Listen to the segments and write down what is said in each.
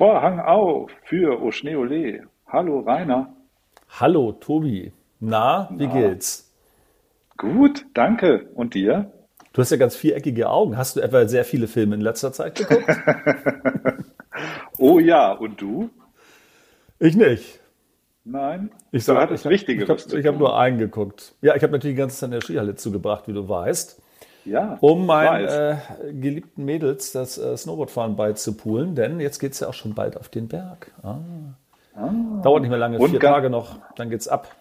Vorhang auf für Oschneole. Hallo Rainer. Hallo Tobi. Na, wie Na. geht's? Gut, danke. Und dir? Du hast ja ganz viereckige Augen. Hast du etwa sehr viele Filme in letzter Zeit geguckt? oh ja, und du? Ich nicht. Nein. Ich sage, das Wichtige. Ich, ich habe hab nur einen geguckt. Ja, ich habe natürlich die ganze Zeit in der Skihalle zugebracht, wie du weißt. Ja. Um meinen äh, geliebten Mädels das äh, Snowboardfahren beizupulen, denn jetzt geht es ja auch schon bald auf den Berg. Ah. Ah. Dauert nicht mehr lange, Und vier Tage noch, dann geht's ab.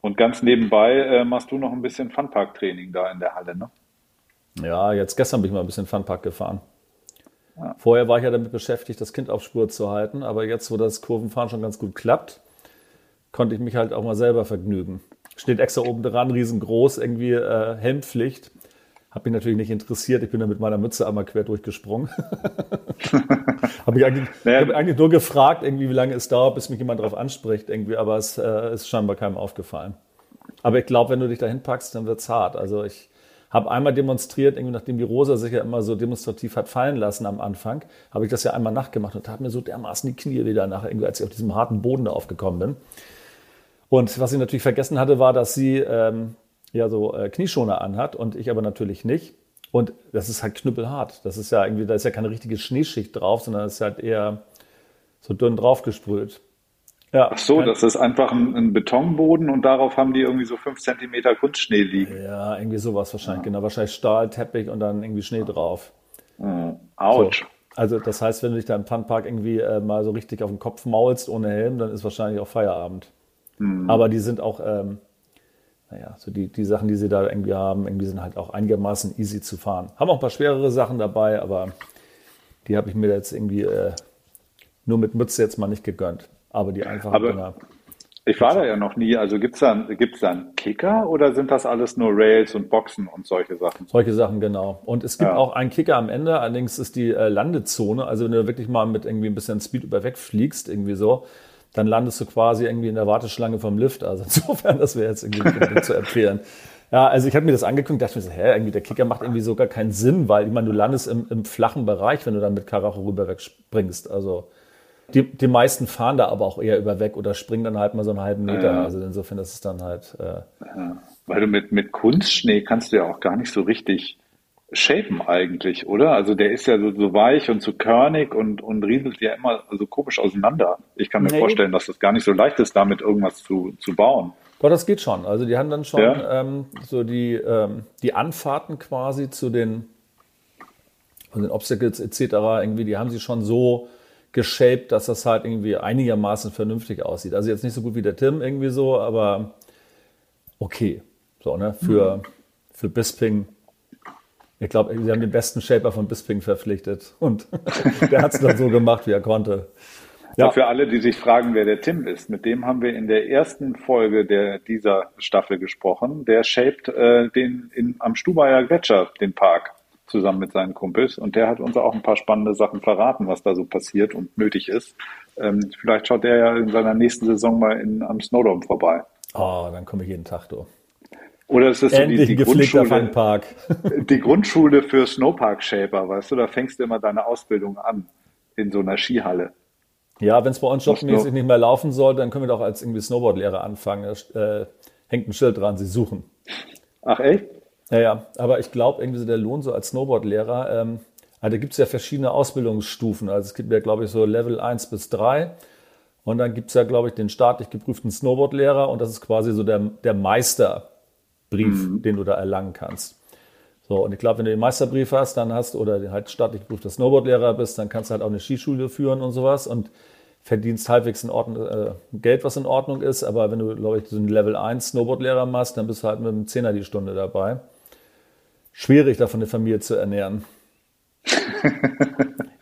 Und ganz nebenbei äh, machst du noch ein bisschen Funpark-Training da in der Halle, ne? Ja, jetzt gestern bin ich mal ein bisschen Funpark gefahren. Ja. Vorher war ich ja damit beschäftigt, das Kind auf Spur zu halten, aber jetzt, wo das Kurvenfahren schon ganz gut klappt, konnte ich mich halt auch mal selber vergnügen. Steht extra oben dran, riesengroß, irgendwie äh, Helmpflicht. Hat mich natürlich nicht interessiert. Ich bin da mit meiner Mütze einmal quer durchgesprungen. habe ich eigentlich, naja. hab eigentlich nur gefragt, irgendwie, wie lange es dauert, bis mich jemand darauf anspricht, irgendwie, aber es äh, ist scheinbar keinem aufgefallen. Aber ich glaube, wenn du dich dahin packst, dann wird's hart. Also ich habe einmal demonstriert, irgendwie nachdem die Rosa sich ja immer so demonstrativ hat fallen lassen am Anfang, habe ich das ja einmal nachgemacht und habe mir so dermaßen die Knie wieder nach, irgendwie, als ich auf diesem harten Boden da aufgekommen bin. Und was ich natürlich vergessen hatte, war, dass sie ähm, ja so äh, Knieschoner anhat und ich aber natürlich nicht. Und das ist halt knüppelhart. Das ist ja irgendwie, da ist ja keine richtige Schneeschicht drauf, sondern es ist halt eher so dünn draufgesprüht. Ja, Ach so, das ist einfach ein, ein, Betonboden und darauf haben die irgendwie so fünf Zentimeter Kunstschnee liegen. Ja, irgendwie sowas wahrscheinlich, ja. genau. Wahrscheinlich Stahlteppich und dann irgendwie Schnee drauf. Mhm. Autsch. So. Also das heißt, wenn du dich da im Funpark irgendwie äh, mal so richtig auf den Kopf maulst ohne Helm, dann ist wahrscheinlich auch Feierabend. Mhm. Aber die sind auch, ähm, naja, so die, die Sachen, die sie da irgendwie haben, irgendwie sind halt auch einigermaßen easy zu fahren. Haben auch ein paar schwerere Sachen dabei, aber die habe ich mir jetzt irgendwie äh, nur mit Mütze jetzt mal nicht gegönnt. Aber die einfachen aber Dinger. Ich war da ja noch nie. Also gibt es da, gibt's da einen Kicker oder sind das alles nur Rails und Boxen und solche Sachen? Solche Sachen, genau. Und es gibt ja. auch einen Kicker am Ende, allerdings ist die äh, Landezone. Also wenn du wirklich mal mit irgendwie ein bisschen Speed über wegfliegst, irgendwie so, dann landest du quasi irgendwie in der Warteschlange vom Lift. Also insofern, das wäre jetzt irgendwie zu empfehlen. Ja, also ich habe mir das angeguckt, dachte mir so, hä, irgendwie der Kicker macht irgendwie so gar keinen Sinn, weil ich meine, du landest im, im flachen Bereich, wenn du dann mit Karacho rüber wegspringst. Also die, die meisten fahren da aber auch eher über weg oder springen dann halt mal so einen halben Meter. Ja. Also insofern ist es dann halt. Äh, ja. Weil du mit, mit Kunstschnee kannst du ja auch gar nicht so richtig shapen eigentlich, oder? Also der ist ja so, so weich und so körnig und, und rieselt ja immer so komisch auseinander. Ich kann mir nee. vorstellen, dass das gar nicht so leicht ist, damit irgendwas zu, zu bauen. Doch, das geht schon. Also die haben dann schon ja. ähm, so die, ähm, die Anfahrten quasi zu den, von den Obstacles etc. irgendwie, die haben sie schon so geshaped, dass das halt irgendwie einigermaßen vernünftig aussieht. Also jetzt nicht so gut wie der Tim irgendwie so, aber okay. So, ne? Für, mhm. für Bisping ich glaube, sie haben den besten Shaper von Bisping verpflichtet und der hat es dann so gemacht, wie er konnte. Ja. für alle, die sich fragen, wer der Tim ist, mit dem haben wir in der ersten Folge der, dieser Staffel gesprochen. Der shaped äh, den in, am Stubaier Gletscher, den Park, zusammen mit seinen Kumpels. Und der hat uns auch ein paar spannende Sachen verraten, was da so passiert und nötig ist. Ähm, vielleicht schaut der ja in seiner nächsten Saison mal in, am Snowdome vorbei. Oh, dann komme ich jeden Tag durch. Oder ist das so die, die Grundschule, Funpark. die Grundschule für Snowpark-Shaper, weißt du? Da fängst du immer deine Ausbildung an in so einer Skihalle. Ja, wenn es bei uns jobmäßig nicht mehr laufen soll, dann können wir doch als irgendwie Snowboardlehrer anfangen. Da äh, hängt ein Schild dran, Sie suchen. Ach echt? Ja, ja. Aber ich glaube, irgendwie so der Lohn so als Snowboardlehrer, ähm, also da gibt es ja verschiedene Ausbildungsstufen. Also es gibt ja, glaube ich, so Level 1 bis 3. Und dann gibt es ja, glaube ich, den staatlich geprüften Snowboardlehrer und das ist quasi so der, der Meister Brief, mhm. den du da erlangen kannst. So, und ich glaube, wenn du den Meisterbrief hast, dann hast oder halt staatlich geprüfter Snowboardlehrer bist, dann kannst du halt auch eine Skischule führen und sowas und verdienst halbwegs in Ordnung, äh, Geld, was in Ordnung ist. Aber wenn du, glaube ich, so einen Level 1 Snowboardlehrer machst, dann bist du halt mit einem Zehner die Stunde dabei. Schwierig, davon eine Familie zu ernähren.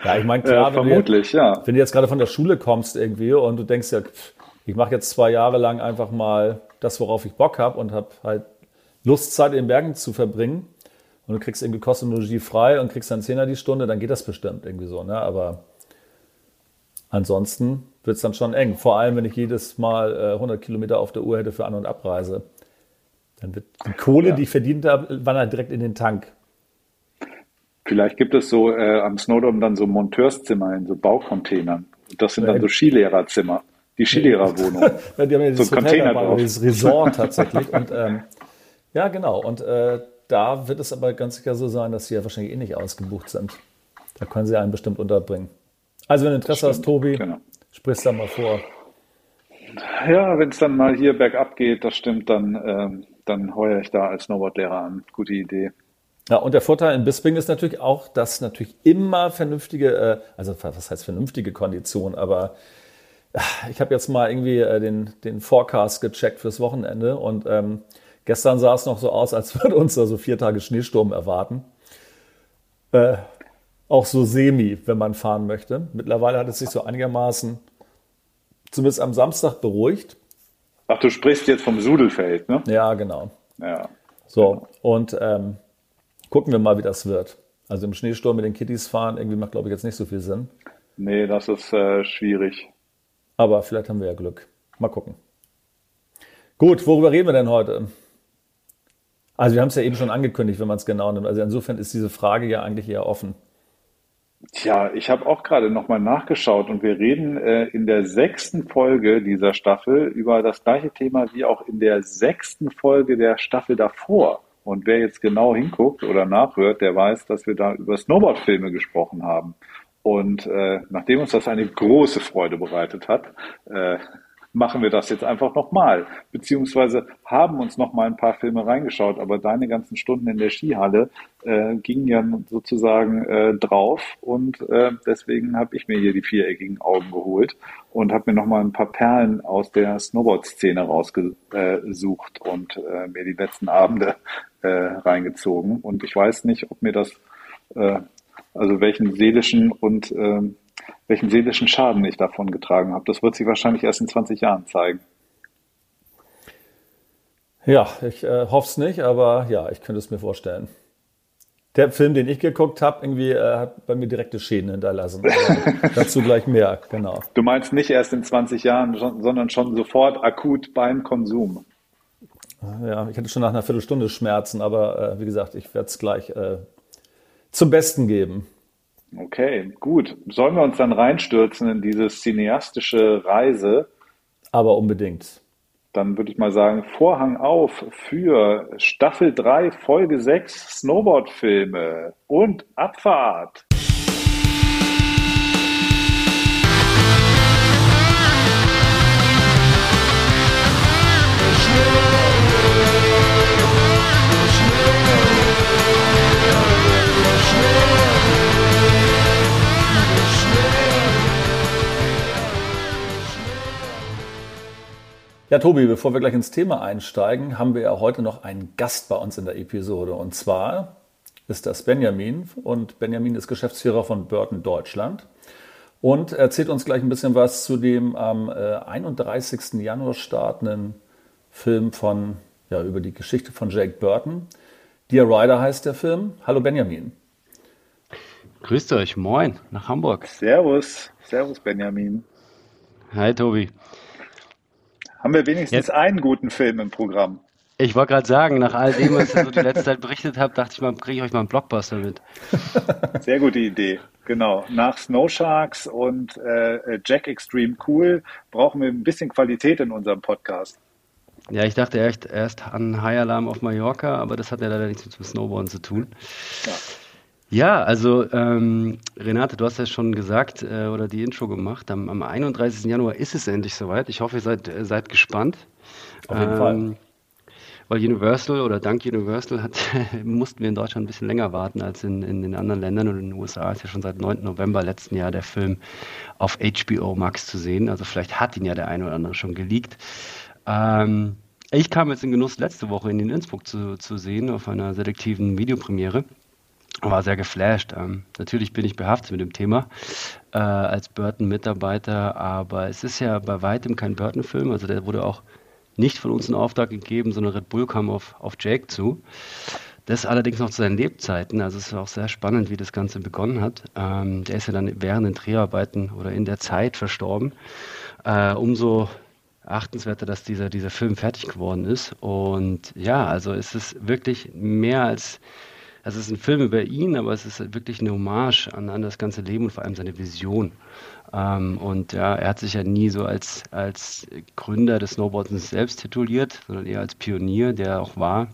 ja, ich meine, klar, äh, vermutlich, wenn, du, ja. wenn du jetzt gerade von der Schule kommst irgendwie und du denkst ja, ich mache jetzt zwei Jahre lang einfach mal das, worauf ich Bock habe und habe halt Lust, Zeit in den Bergen zu verbringen und du kriegst irgendwie Kostenlogie frei und kriegst dann Zehner die Stunde, dann geht das bestimmt irgendwie so. Ne? Aber ansonsten wird es dann schon eng. Vor allem, wenn ich jedes Mal äh, 100 Kilometer auf der Uhr hätte für An- und Abreise. Dann wird die Kohle, ja. die ich verdient habe, wandert direkt in den Tank. Vielleicht gibt es so äh, am Snowdome dann so Monteurszimmer in so Baucontainern. Das sind dann so Skilehrerzimmer, die Skilehrerwohnung. die haben ja dieses so Hotel dabei, dieses Resort tatsächlich. Und ähm, ja, genau. Und äh, da wird es aber ganz sicher so sein, dass sie ja wahrscheinlich eh nicht ausgebucht sind. Da können sie einen bestimmt unterbringen. Also wenn du Interesse Stimmt, hast, Tobi, genau. sprichst da mal vor. Ja, wenn es dann mal hier bergab geht, das stimmt, dann, ähm, dann heuere ich da als Snowboardlehrer an. Gute Idee. Ja, und der Vorteil in Bisping ist natürlich auch, dass natürlich immer vernünftige, äh, also was heißt vernünftige Kondition, aber äh, ich habe jetzt mal irgendwie äh, den, den Forecast gecheckt fürs Wochenende und ähm, gestern sah es noch so aus, als würde uns da so vier Tage Schneesturm erwarten. Äh, auch so semi, wenn man fahren möchte. Mittlerweile hat es sich so einigermaßen, zumindest am Samstag, beruhigt. Ach, du sprichst jetzt vom Sudelfeld, ne? Ja, genau. Ja. So, und ähm, gucken wir mal, wie das wird. Also im Schneesturm mit den Kitties fahren, irgendwie macht, glaube ich, jetzt nicht so viel Sinn. Nee, das ist äh, schwierig. Aber vielleicht haben wir ja Glück. Mal gucken. Gut, worüber reden wir denn heute? Also wir haben es ja eben schon angekündigt, wenn man es genau nimmt. Also insofern ist diese Frage ja eigentlich eher offen. Tja, ich habe auch gerade nochmal nachgeschaut und wir reden äh, in der sechsten Folge dieser Staffel über das gleiche Thema wie auch in der sechsten Folge der Staffel davor. Und wer jetzt genau hinguckt oder nachhört, der weiß, dass wir da über Snowboard-Filme gesprochen haben. Und äh, nachdem uns das eine große Freude bereitet hat, äh, machen wir das jetzt einfach nochmal. Beziehungsweise haben uns noch mal ein paar Filme reingeschaut, aber deine ganzen Stunden in der Skihalle äh, gingen ja sozusagen äh, drauf und äh, deswegen habe ich mir hier die viereckigen Augen geholt und habe mir noch mal ein paar Perlen aus der Snowboard-Szene rausgesucht und äh, mir die letzten Abende äh, reingezogen. Und ich weiß nicht, ob mir das, äh, also welchen seelischen und äh, welchen seelischen Schaden ich davon getragen habe. Das wird sich wahrscheinlich erst in 20 Jahren zeigen. Ja, ich äh, hoffe es nicht, aber ja, ich könnte es mir vorstellen. Der Film, den ich geguckt habe, irgendwie äh, hat bei mir direkte Schäden hinterlassen. dazu gleich mehr, genau. Du meinst nicht erst in 20 Jahren, sondern schon sofort akut beim Konsum. Ja, ich hatte schon nach einer Viertelstunde Schmerzen, aber äh, wie gesagt, ich werde es gleich äh, zum Besten geben. Okay, gut. Sollen wir uns dann reinstürzen in diese cineastische Reise? Aber unbedingt. Dann würde ich mal sagen, Vorhang auf für Staffel 3, Folge 6 Snowboard-Filme und Abfahrt. Ja, Tobi, bevor wir gleich ins Thema einsteigen, haben wir ja heute noch einen Gast bei uns in der Episode. Und zwar ist das Benjamin. Und Benjamin ist Geschäftsführer von Burton Deutschland und erzählt uns gleich ein bisschen was zu dem am 31. Äh, Januar startenden Film von, ja, über die Geschichte von Jake Burton. Dear Rider heißt der Film. Hallo Benjamin. Grüßt euch, moin, nach Hamburg. Servus, servus Benjamin. Hi Tobi. Haben wir wenigstens Jetzt. einen guten Film im Programm? Ich wollte gerade sagen, nach all dem, was ihr so die letzte Zeit berichtet habt, dachte ich mal, kriege ich euch mal einen Blockbuster mit. Sehr gute Idee. Genau. Nach Snow Sharks und äh, Jack Extreme Cool brauchen wir ein bisschen Qualität in unserem Podcast. Ja, ich dachte erst, erst an High Alarm auf Mallorca, aber das hat ja leider nichts mit dem Snowboarden zu tun. Ja. Ja, also ähm, Renate, du hast ja schon gesagt äh, oder die Intro gemacht. Am, am 31. Januar ist es endlich soweit. Ich hoffe, ihr seid, äh, seid gespannt. Auf jeden ähm, Fall. Weil Universal oder dank Universal hat, mussten wir in Deutschland ein bisschen länger warten als in, in den anderen Ländern. Und in den USA ist ja schon seit 9. November letzten Jahr der Film auf HBO Max zu sehen. Also vielleicht hat ihn ja der eine oder andere schon geleakt. Ähm, ich kam jetzt in Genuss, letzte Woche in den Innsbruck zu, zu sehen auf einer selektiven Videopremiere war sehr geflasht. Ähm, natürlich bin ich behaftet mit dem Thema äh, als Burton-Mitarbeiter, aber es ist ja bei weitem kein Burton-Film. Also der wurde auch nicht von uns in Auftrag gegeben, sondern Red Bull kam auf, auf Jake zu. Das allerdings noch zu seinen Lebzeiten. Also es ist auch sehr spannend, wie das Ganze begonnen hat. Ähm, der ist ja dann während den Dreharbeiten oder in der Zeit verstorben. Äh, umso achtenswerter, dass dieser, dieser Film fertig geworden ist. Und ja, also es ist wirklich mehr als es ist ein Film über ihn, aber es ist wirklich eine Hommage an, an das ganze Leben und vor allem seine Vision. Ähm, und ja, er hat sich ja nie so als, als Gründer des Snowboardens selbst tituliert, sondern eher als Pionier, der auch war,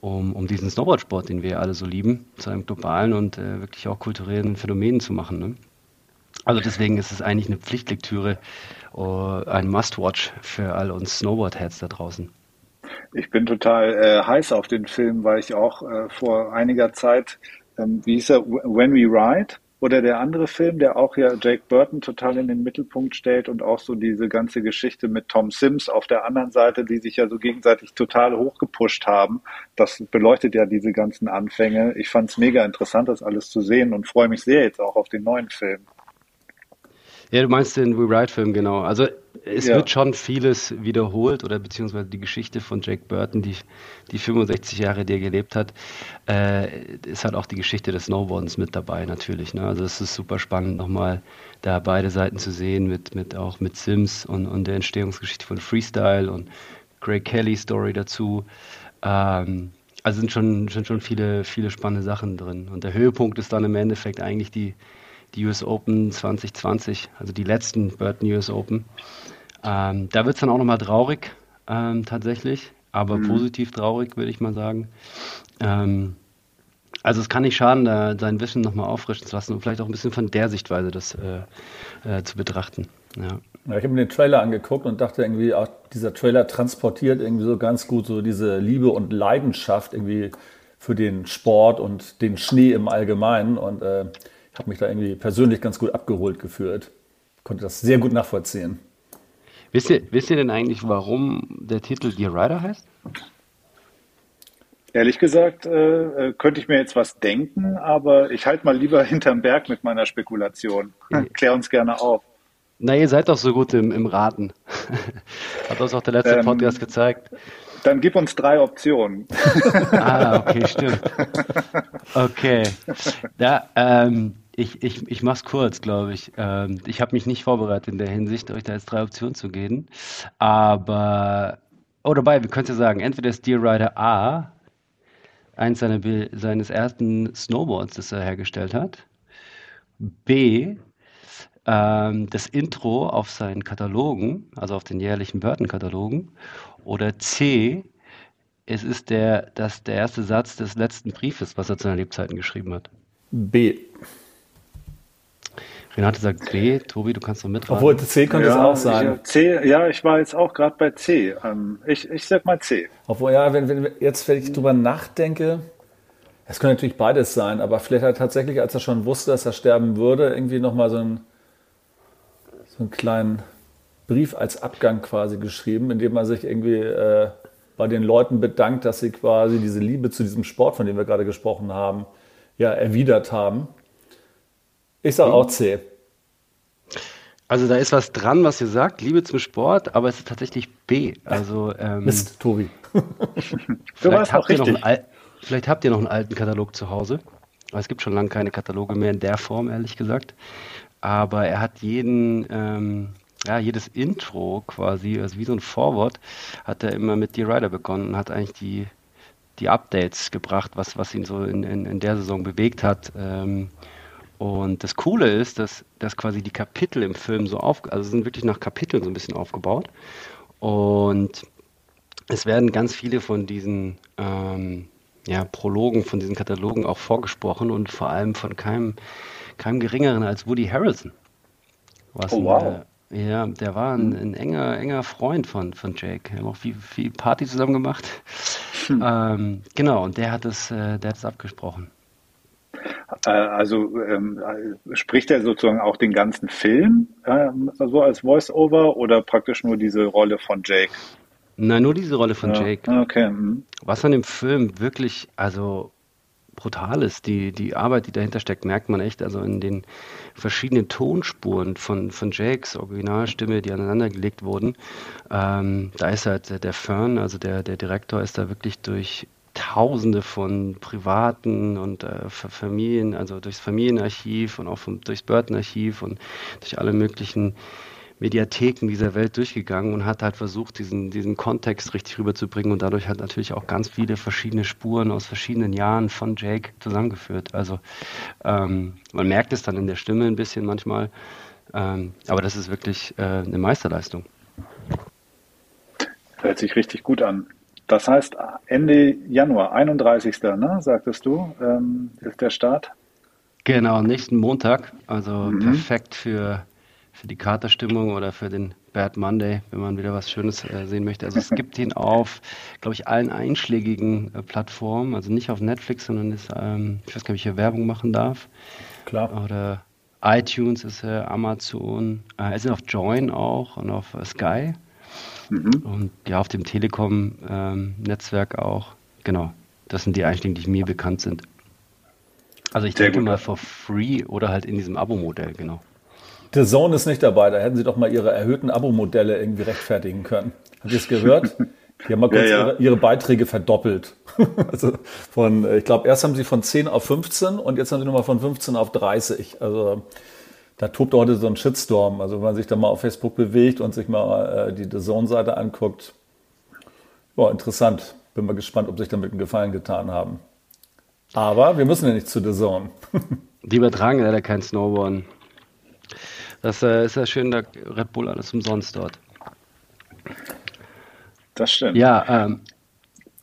um, um diesen Snowboardsport, den wir alle so lieben, zu einem globalen und äh, wirklich auch kulturellen Phänomen zu machen. Ne? Also deswegen ist es eigentlich eine Pflichtlektüre, uh, ein Must-Watch für all uns Snowboard-Heads da draußen. Ich bin total äh, heiß auf den Film, weil ich auch äh, vor einiger Zeit, ähm, wie hieß er, When We Ride, oder der andere Film, der auch ja Jake Burton total in den Mittelpunkt stellt und auch so diese ganze Geschichte mit Tom Sims auf der anderen Seite, die sich ja so gegenseitig total hochgepusht haben. Das beleuchtet ja diese ganzen Anfänge. Ich fand es mega interessant, das alles zu sehen und freue mich sehr jetzt auch auf den neuen Film. Ja, du meinst den We Ride-Film, genau. Also es ja. wird schon vieles wiederholt oder beziehungsweise die Geschichte von Jake Burton, die, die 65 Jahre, die er gelebt hat, äh, ist halt auch die Geschichte des Snowboardens mit dabei natürlich. Ne? Also es ist super spannend, nochmal da beide Seiten zu sehen, mit, mit auch mit Sims und, und der Entstehungsgeschichte von Freestyle und Greg Kelly Story dazu. Ähm, also sind schon, sind schon viele, viele spannende Sachen drin. Und der Höhepunkt ist dann im Endeffekt eigentlich die, die US Open 2020, also die letzten Burton US Open. Ähm, da wird es dann auch nochmal traurig, ähm, tatsächlich, aber mhm. positiv traurig, würde ich mal sagen. Ähm, also es kann nicht schaden, da sein Wissen nochmal auffrischen zu lassen und vielleicht auch ein bisschen von der Sichtweise das äh, äh, zu betrachten. Ja. Ja, ich habe mir den Trailer angeguckt und dachte irgendwie, auch dieser Trailer transportiert irgendwie so ganz gut so diese Liebe und Leidenschaft irgendwie für den Sport und den Schnee im Allgemeinen. Und äh, habe mich da irgendwie persönlich ganz gut abgeholt gefühlt. Konnte das sehr gut nachvollziehen. Wisst ihr, wisst ihr denn eigentlich, warum der Titel Dear Rider heißt? Ehrlich gesagt, äh, äh, könnte ich mir jetzt was denken, aber ich halte mal lieber hinterm Berg mit meiner Spekulation. Klär uns gerne auf. Na, ihr seid doch so gut im, im Raten. Hat uns auch der letzte ähm, Podcast gezeigt. Dann gib uns drei Optionen. ah, okay, stimmt. Okay. Ja, ähm, ich, ich, ich mache es kurz, glaube ich. Ähm, ich habe mich nicht vorbereitet in der Hinsicht, euch da jetzt drei Optionen zu geben. Aber, oh dabei, wir können ja sagen, entweder ist Deer Rider A eins seiner, seines ersten Snowboards, das er hergestellt hat. B, ähm, das Intro auf seinen Katalogen, also auf den jährlichen Burton-Katalogen. Oder C, es ist der, das, der erste Satz des letzten Briefes, was er zu seinen Lebzeiten geschrieben hat. B. Renate sagt B, Tobi, du kannst noch mitraten. Obwohl C könnte ja, es auch sein. Ich, C, ja, ich war jetzt auch gerade bei C. Ähm, ich, ich sag mal C. Obwohl, ja, wenn, wenn jetzt, wenn ich drüber nachdenke, es könnte natürlich beides sein, aber vielleicht hat er tatsächlich, als er schon wusste, dass er sterben würde, irgendwie nochmal so, ein, so einen kleinen Brief als Abgang quasi geschrieben, indem er sich irgendwie äh, bei den Leuten bedankt, dass sie quasi diese Liebe zu diesem Sport, von dem wir gerade gesprochen haben, ja, erwidert haben. Ich sage auch C. Also da ist was dran, was ihr sagt, Liebe zum Sport, aber es ist tatsächlich B. Also ähm, Mist, Tobi. vielleicht, habt ihr noch einen, vielleicht habt ihr noch einen alten Katalog zu Hause. Es gibt schon lange keine Kataloge mehr in der Form, ehrlich gesagt. Aber er hat jeden, ähm, ja, jedes Intro quasi, also wie so ein Vorwort, hat er immer mit D. Rider begonnen und hat eigentlich die, die Updates gebracht, was, was ihn so in, in, in der Saison bewegt hat. Ähm, und das Coole ist, dass, dass quasi die Kapitel im Film so auf, also sind wirklich nach Kapiteln so ein bisschen aufgebaut. Und es werden ganz viele von diesen ähm, ja, Prologen, von diesen Katalogen auch vorgesprochen und vor allem von keinem, keinem geringeren als Woody Harrelson. Was oh, wow. Ein, ja, der war ein, ein, enger, enger Freund von, von Jake. Wir haben auch viel, viel Party zusammen gemacht. Hm. Ähm, genau, und der hat es, äh, der hat es abgesprochen. Äh, also ähm, spricht er sozusagen auch den ganzen Film ähm, so als Voice-Over oder praktisch nur diese Rolle von Jake? Nein, nur diese Rolle von ja. Jake. Okay. Mhm. Was an dem Film wirklich, also brutal ist, die, die Arbeit, die dahinter steckt, merkt man echt. Also in den verschiedenen Tonspuren von, von Jakes Originalstimme, die aneinandergelegt wurden. Ähm, da ist halt der Fern, also der, der Direktor, ist da wirklich durch Tausende von privaten und äh, Familien, also durchs Familienarchiv und auch vom, durchs Burton-Archiv und durch alle möglichen Mediatheken dieser Welt durchgegangen und hat halt versucht, diesen, diesen Kontext richtig rüberzubringen und dadurch hat natürlich auch ganz viele verschiedene Spuren aus verschiedenen Jahren von Jake zusammengeführt. Also ähm, man merkt es dann in der Stimme ein bisschen manchmal, ähm, aber das ist wirklich äh, eine Meisterleistung. Hört sich richtig gut an. Das heißt, Ende Januar, 31. Ne, sagtest du, ähm, ist der Start? Genau, nächsten Montag. Also mhm. perfekt für, für die Katerstimmung oder für den Bad Monday, wenn man wieder was Schönes äh, sehen möchte. Also es gibt ihn auf, glaube ich, allen einschlägigen äh, Plattformen. Also nicht auf Netflix, sondern ist, ähm, ich weiß gar nicht, ob ich hier Werbung machen darf. Klar. Oder iTunes ist er, Amazon. Äh, er ist auf Join auch und auf äh, Sky. Mhm. Und ja, auf dem Telekom-Netzwerk ähm, auch. Genau. Das sind die Einstiege, die mir bekannt sind. Also ich Sehr denke gut. mal for free oder halt in diesem Abo-Modell, genau. The Zone ist nicht dabei, da hätten Sie doch mal Ihre erhöhten Abo-Modelle irgendwie rechtfertigen können. Habt ihr es gehört? Die haben mal kurz ja, ja. Ihre, ihre, Beiträge verdoppelt. also von, ich glaube, erst haben sie von 10 auf 15 und jetzt haben sie nochmal von 15 auf 30. Also da tobt heute so ein Shitstorm. Also wenn man sich da mal auf Facebook bewegt und sich mal äh, die The Zone-Seite anguckt, ja, interessant. Bin mal gespannt, ob sich damit einen Gefallen getan haben. Aber wir müssen ja nicht zu The Zone. die übertragen leider kein Snowboard. Das äh, ist ja schön, da Red Bull alles umsonst dort. Das stimmt. Ja, ähm,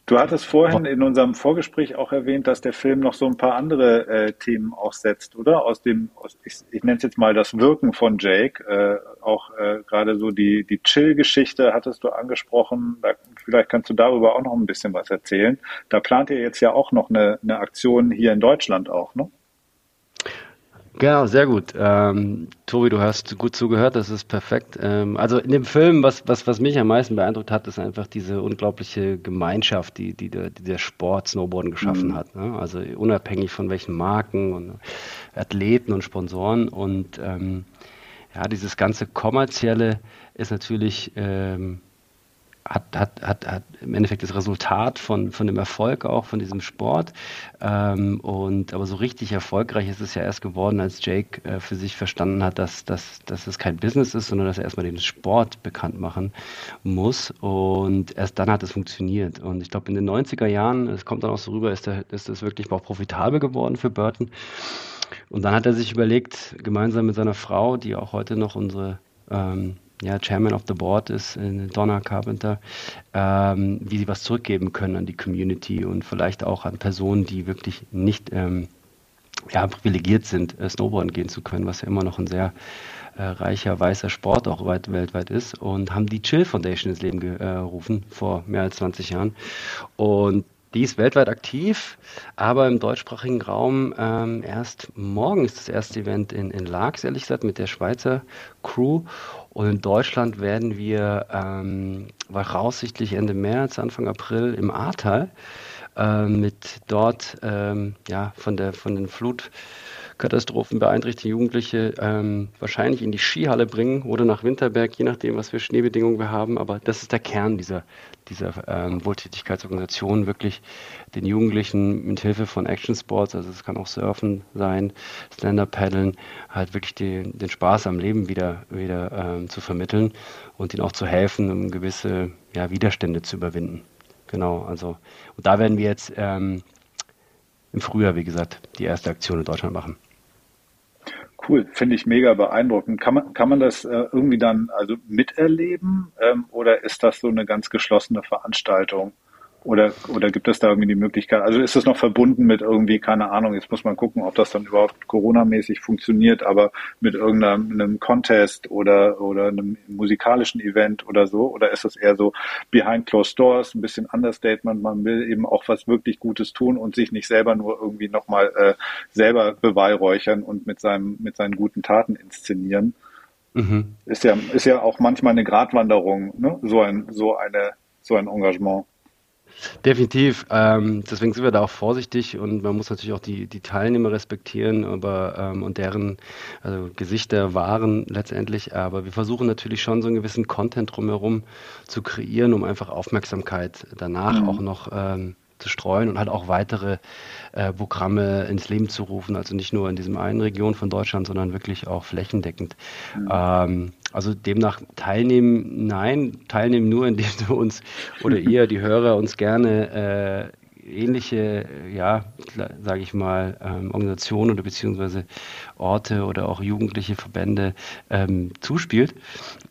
Du hattest vorhin in unserem Vorgespräch auch erwähnt, dass der Film noch so ein paar andere äh, Themen auch setzt, oder? Aus dem, aus, ich, ich nenne es jetzt mal das Wirken von Jake, äh, auch äh, gerade so die, die Chill-Geschichte hattest du angesprochen. Da, vielleicht kannst du darüber auch noch ein bisschen was erzählen. Da plant ihr jetzt ja auch noch eine, eine Aktion hier in Deutschland auch, ne? Genau, sehr gut. Ähm, Tobi, du hast gut zugehört, das ist perfekt. Ähm, also in dem Film, was, was, was mich am meisten beeindruckt hat, ist einfach diese unglaubliche Gemeinschaft, die, die, der, die der Sport Snowboarden geschaffen mhm. hat. Ne? Also unabhängig von welchen Marken und Athleten und Sponsoren. Und ähm, ja, dieses ganze Kommerzielle ist natürlich ähm, hat, hat, hat, hat im Endeffekt das Resultat von, von dem Erfolg auch von diesem Sport. Ähm, und aber so richtig erfolgreich ist es ja erst geworden, als Jake äh, für sich verstanden hat, dass, dass, dass es kein Business ist, sondern dass er erstmal den Sport bekannt machen muss. Und erst dann hat es funktioniert. Und ich glaube, in den 90er Jahren, es kommt dann auch so rüber, ist, der, ist wirklich auch profitabel geworden für Burton. Und dann hat er sich überlegt, gemeinsam mit seiner Frau, die auch heute noch unsere ähm, ja, Chairman of the Board ist, äh, Donna Carpenter, ähm, wie sie was zurückgeben können an die Community und vielleicht auch an Personen, die wirklich nicht ähm, ja, privilegiert sind, äh, Snowboarden gehen zu können, was ja immer noch ein sehr äh, reicher weißer Sport auch weit, weltweit ist und haben die Chill Foundation ins Leben gerufen vor mehr als 20 Jahren. Und die ist weltweit aktiv, aber im deutschsprachigen Raum ähm, erst morgen ist das erste Event in, in Laax, ehrlich gesagt, mit der Schweizer Crew. Und in Deutschland werden wir ähm, voraussichtlich Ende März, Anfang April im Ahrtal äh, mit dort ähm, ja, von, der, von den Flut Katastrophen beeinträchtigte Jugendliche ähm, wahrscheinlich in die Skihalle bringen oder nach Winterberg, je nachdem, was für Schneebedingungen wir haben. Aber das ist der Kern dieser, dieser ähm, Wohltätigkeitsorganisation, wirklich den Jugendlichen mit Hilfe von Action Sports, also es kann auch Surfen sein, Stand-Up-Paddeln, halt wirklich die, den Spaß am Leben wieder, wieder ähm, zu vermitteln und ihnen auch zu helfen, um gewisse ja, Widerstände zu überwinden. Genau, also und da werden wir jetzt ähm, im Frühjahr, wie gesagt, die erste Aktion in Deutschland machen. Cool, finde ich mega beeindruckend. Kann man, kann man das äh, irgendwie dann also miterleben ähm, oder ist das so eine ganz geschlossene Veranstaltung? Oder, oder gibt es da irgendwie die Möglichkeit? Also ist das noch verbunden mit irgendwie, keine Ahnung, jetzt muss man gucken, ob das dann überhaupt Corona-mäßig funktioniert, aber mit irgendeinem Contest oder, oder einem musikalischen Event oder so? Oder ist das eher so behind closed doors, ein bisschen Understatement? Man will eben auch was wirklich Gutes tun und sich nicht selber nur irgendwie nochmal äh, selber beweihräuchern und mit seinem, mit seinen guten Taten inszenieren. Mhm. Ist ja, ist ja auch manchmal eine Gratwanderung, ne? so ein, so eine, so ein Engagement. Definitiv. Ähm, deswegen sind wir da auch vorsichtig und man muss natürlich auch die, die Teilnehmer respektieren aber, ähm, und deren also Gesichter wahren letztendlich. Aber wir versuchen natürlich schon so einen gewissen Content drumherum zu kreieren, um einfach Aufmerksamkeit danach mhm. auch noch ähm, zu streuen und halt auch weitere äh, Programme ins Leben zu rufen. Also nicht nur in diesem einen Region von Deutschland, sondern wirklich auch flächendeckend. Mhm. Ähm, also demnach teilnehmen, nein, teilnehmen nur, indem du uns oder ihr, die Hörer, uns gerne äh, ähnliche, ja, sage ich mal, ähm, Organisationen oder beziehungsweise Orte oder auch jugendliche Verbände ähm, zuspielt.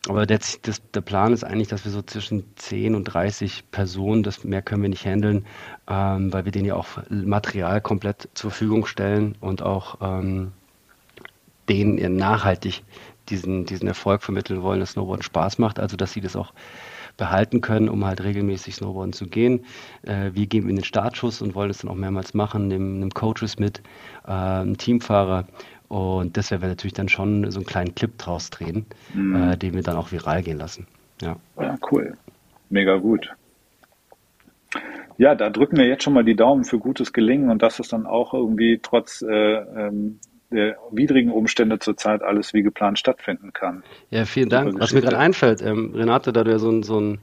Aber der, das, der Plan ist eigentlich, dass wir so zwischen 10 und 30 Personen, das mehr können wir nicht handeln, ähm, weil wir denen ja auch Material komplett zur Verfügung stellen und auch ähm, denen nachhaltig diesen, diesen Erfolg vermitteln wollen, dass Snowboard Spaß macht, also dass sie das auch behalten können, um halt regelmäßig Snowboarden zu gehen. Äh, wir geben ihnen den Startschuss und wollen es dann auch mehrmals machen, nehmen, nehmen Coaches mit, äh, einen Teamfahrer. Und das werden wir natürlich dann schon so einen kleinen Clip draus drehen, mhm. äh, den wir dann auch viral gehen lassen. Ja. ja, cool. Mega gut. Ja, da drücken wir jetzt schon mal die Daumen für gutes Gelingen und dass es dann auch irgendwie trotz äh, ähm, der widrigen Umstände zurzeit alles wie geplant stattfinden kann. Ja, vielen Dank. Was mir gerade einfällt, ähm, Renate, da du ja so ein, so ein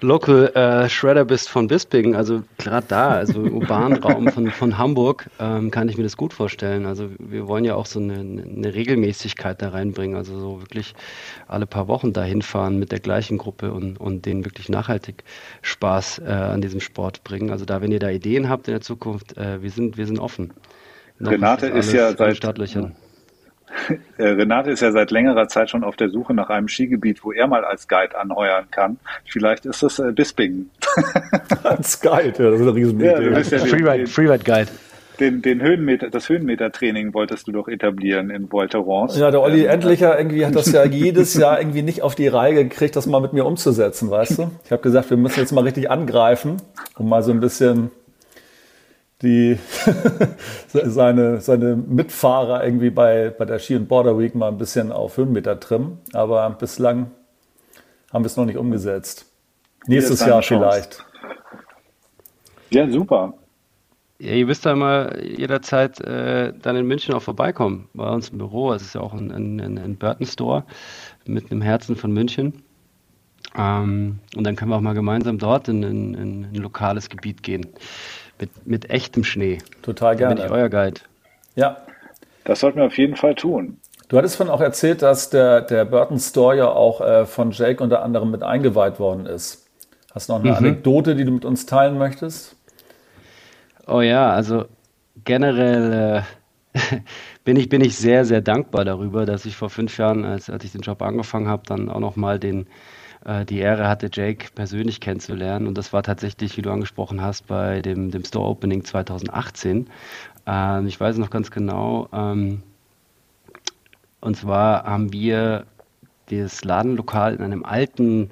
Local äh, Shredder bist von Bisping, also gerade da, also Urbanraum von, von Hamburg, ähm, kann ich mir das gut vorstellen. Also wir wollen ja auch so eine, eine, Regelmäßigkeit da reinbringen, also so wirklich alle paar Wochen dahin fahren mit der gleichen Gruppe und, und denen wirklich nachhaltig Spaß äh, an diesem Sport bringen. Also da, wenn ihr da Ideen habt in der Zukunft, äh, wir, sind, wir sind offen. Noch Renate ist, ist ja seit äh, Renate ist ja seit längerer Zeit schon auf der Suche nach einem Skigebiet, wo er mal als Guide anheuern kann. Vielleicht ist das äh, Bisping. als Guide, ja, das ist eine Riesenidee. Ja, ja Freeride, Freeride Guide. Den, den Höhenmeter, das Höhenmetertraining wolltest du doch etablieren in Volterons. Ja, der Olli ähm, Endlicher irgendwie hat das ja jedes Jahr irgendwie nicht auf die Reihe gekriegt, das mal mit mir umzusetzen, weißt du? Ich habe gesagt, wir müssen jetzt mal richtig angreifen, um mal so ein bisschen die seine, seine Mitfahrer irgendwie bei, bei der Ski und Border Week mal ein bisschen auf Höhenmeter trimmen. Aber bislang haben wir es noch nicht umgesetzt. Nächstes Jahr vielleicht. Ja, super. Ja, ihr müsst da mal jederzeit äh, dann in München auch vorbeikommen, bei uns im Büro. Es ist ja auch ein, ein, ein Burton Store mit einem Herzen von München. Ähm, und dann können wir auch mal gemeinsam dort in, in, in ein lokales Gebiet gehen. Mit, mit echtem Schnee. Total gerne. Bin ich euer Guide. Ja. Das sollten wir auf jeden Fall tun. Du hattest von auch erzählt, dass der, der Burton Store ja auch äh, von Jake unter anderem mit eingeweiht worden ist. Hast du noch eine mhm. Anekdote, die du mit uns teilen möchtest? Oh ja, also generell äh, bin, ich, bin ich sehr, sehr dankbar darüber, dass ich vor fünf Jahren, als, als ich den Job angefangen habe, dann auch noch mal den äh, die Ehre hatte, Jake persönlich kennenzulernen. Und das war tatsächlich, wie du angesprochen hast, bei dem, dem Store Opening 2018. Ähm, ich weiß noch ganz genau. Ähm, und zwar haben wir das Ladenlokal in einem alten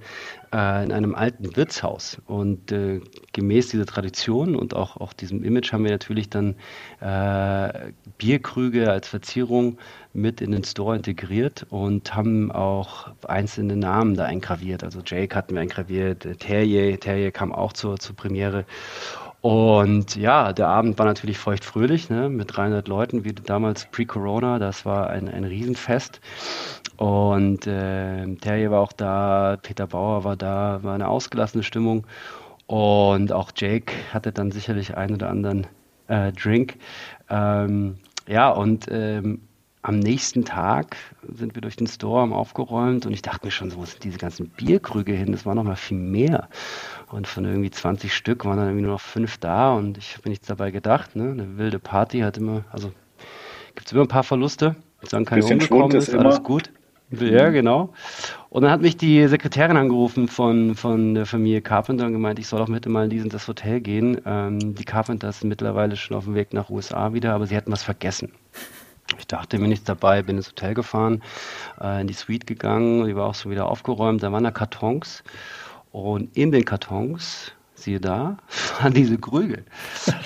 äh, in einem alten Wirtshaus. Und äh, gemäß dieser Tradition und auch, auch diesem Image haben wir natürlich dann äh, Bierkrüge als Verzierung mit in den Store integriert und haben auch einzelne Namen da eingraviert. Also Jake hatten wir eingraviert, Terrier, Terrier kam auch zur, zur Premiere. Und ja, der Abend war natürlich feuchtfröhlich, ne, mit 300 Leuten, wie damals pre-Corona. Das war ein, ein Riesenfest. Und äh, Terje war auch da, Peter Bauer war da, war eine ausgelassene Stimmung. Und auch Jake hatte dann sicherlich einen oder anderen äh, Drink. Ähm, ja, und ähm, am nächsten Tag sind wir durch den Store haben aufgeräumt und ich dachte mir schon, wo sind diese ganzen Bierkrüge hin? Das war noch mal viel mehr. Und von irgendwie 20 Stück waren dann irgendwie nur noch fünf da und ich habe mir nichts dabei gedacht. Ne? Eine wilde Party hat immer, also gibt es immer ein paar Verluste. Sagen keine umgekommen ist, ist alles gut. Ja, genau. Und dann hat mich die Sekretärin angerufen von, von der Familie Carpenter und gemeint, ich soll auch mit mal in dieses Hotel gehen. Ähm, die Carpenters sind mittlerweile schon auf dem Weg nach USA wieder, aber sie hätten was vergessen. Ich dachte mir nichts dabei, bin ins Hotel gefahren, äh, in die Suite gegangen, die war auch so wieder aufgeräumt, da waren da Kartons und in den Kartons, siehe da, waren diese Krüge.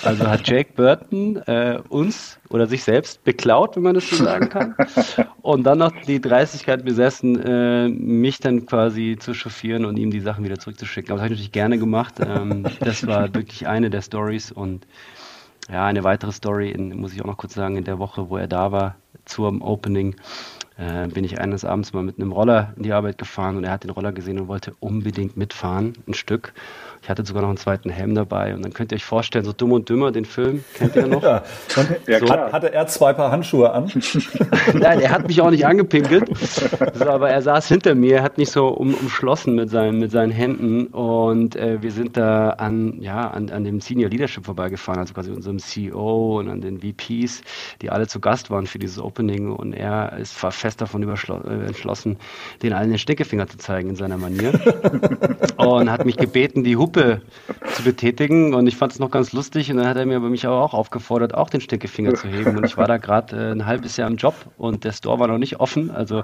Also hat Jake Burton äh, uns oder sich selbst beklaut, wenn man das so sagen kann. Und dann noch die Dreistigkeit besessen, äh, mich dann quasi zu chauffieren und ihm die Sachen wieder zurückzuschicken. Aber das habe ich natürlich gerne gemacht. Ähm, das war wirklich eine der Stories und ja, eine weitere Story, in, muss ich auch noch kurz sagen, in der Woche, wo er da war, zum Opening, äh, bin ich eines Abends mal mit einem Roller in die Arbeit gefahren und er hat den Roller gesehen und wollte unbedingt mitfahren, ein Stück. Ich hatte sogar noch einen zweiten Helm dabei und dann könnt ihr euch vorstellen, so Dumm und Dümmer, den Film, kennt ihr noch? ja, ja so. Hat, hatte er zwei Paar Handschuhe an? Nein, er hat mich auch nicht angepinkelt, so, aber er saß hinter mir, hat mich so um, umschlossen mit seinen, mit seinen Händen und äh, wir sind da an, ja, an, an dem Senior Leadership vorbeigefahren, also quasi unserem CEO und an den VPs, die alle zu Gast waren für dieses Opening und er ist fest davon äh, entschlossen, den allen den Stickefinger zu zeigen in seiner Manier. Und hat mich gebeten, die Hupe zu betätigen. Und ich fand es noch ganz lustig. Und dann hat er mir mich aber auch aufgefordert, auch den Stickefinger zu heben. Und ich war da gerade äh, ein halbes Jahr im Job und der Store war noch nicht offen, also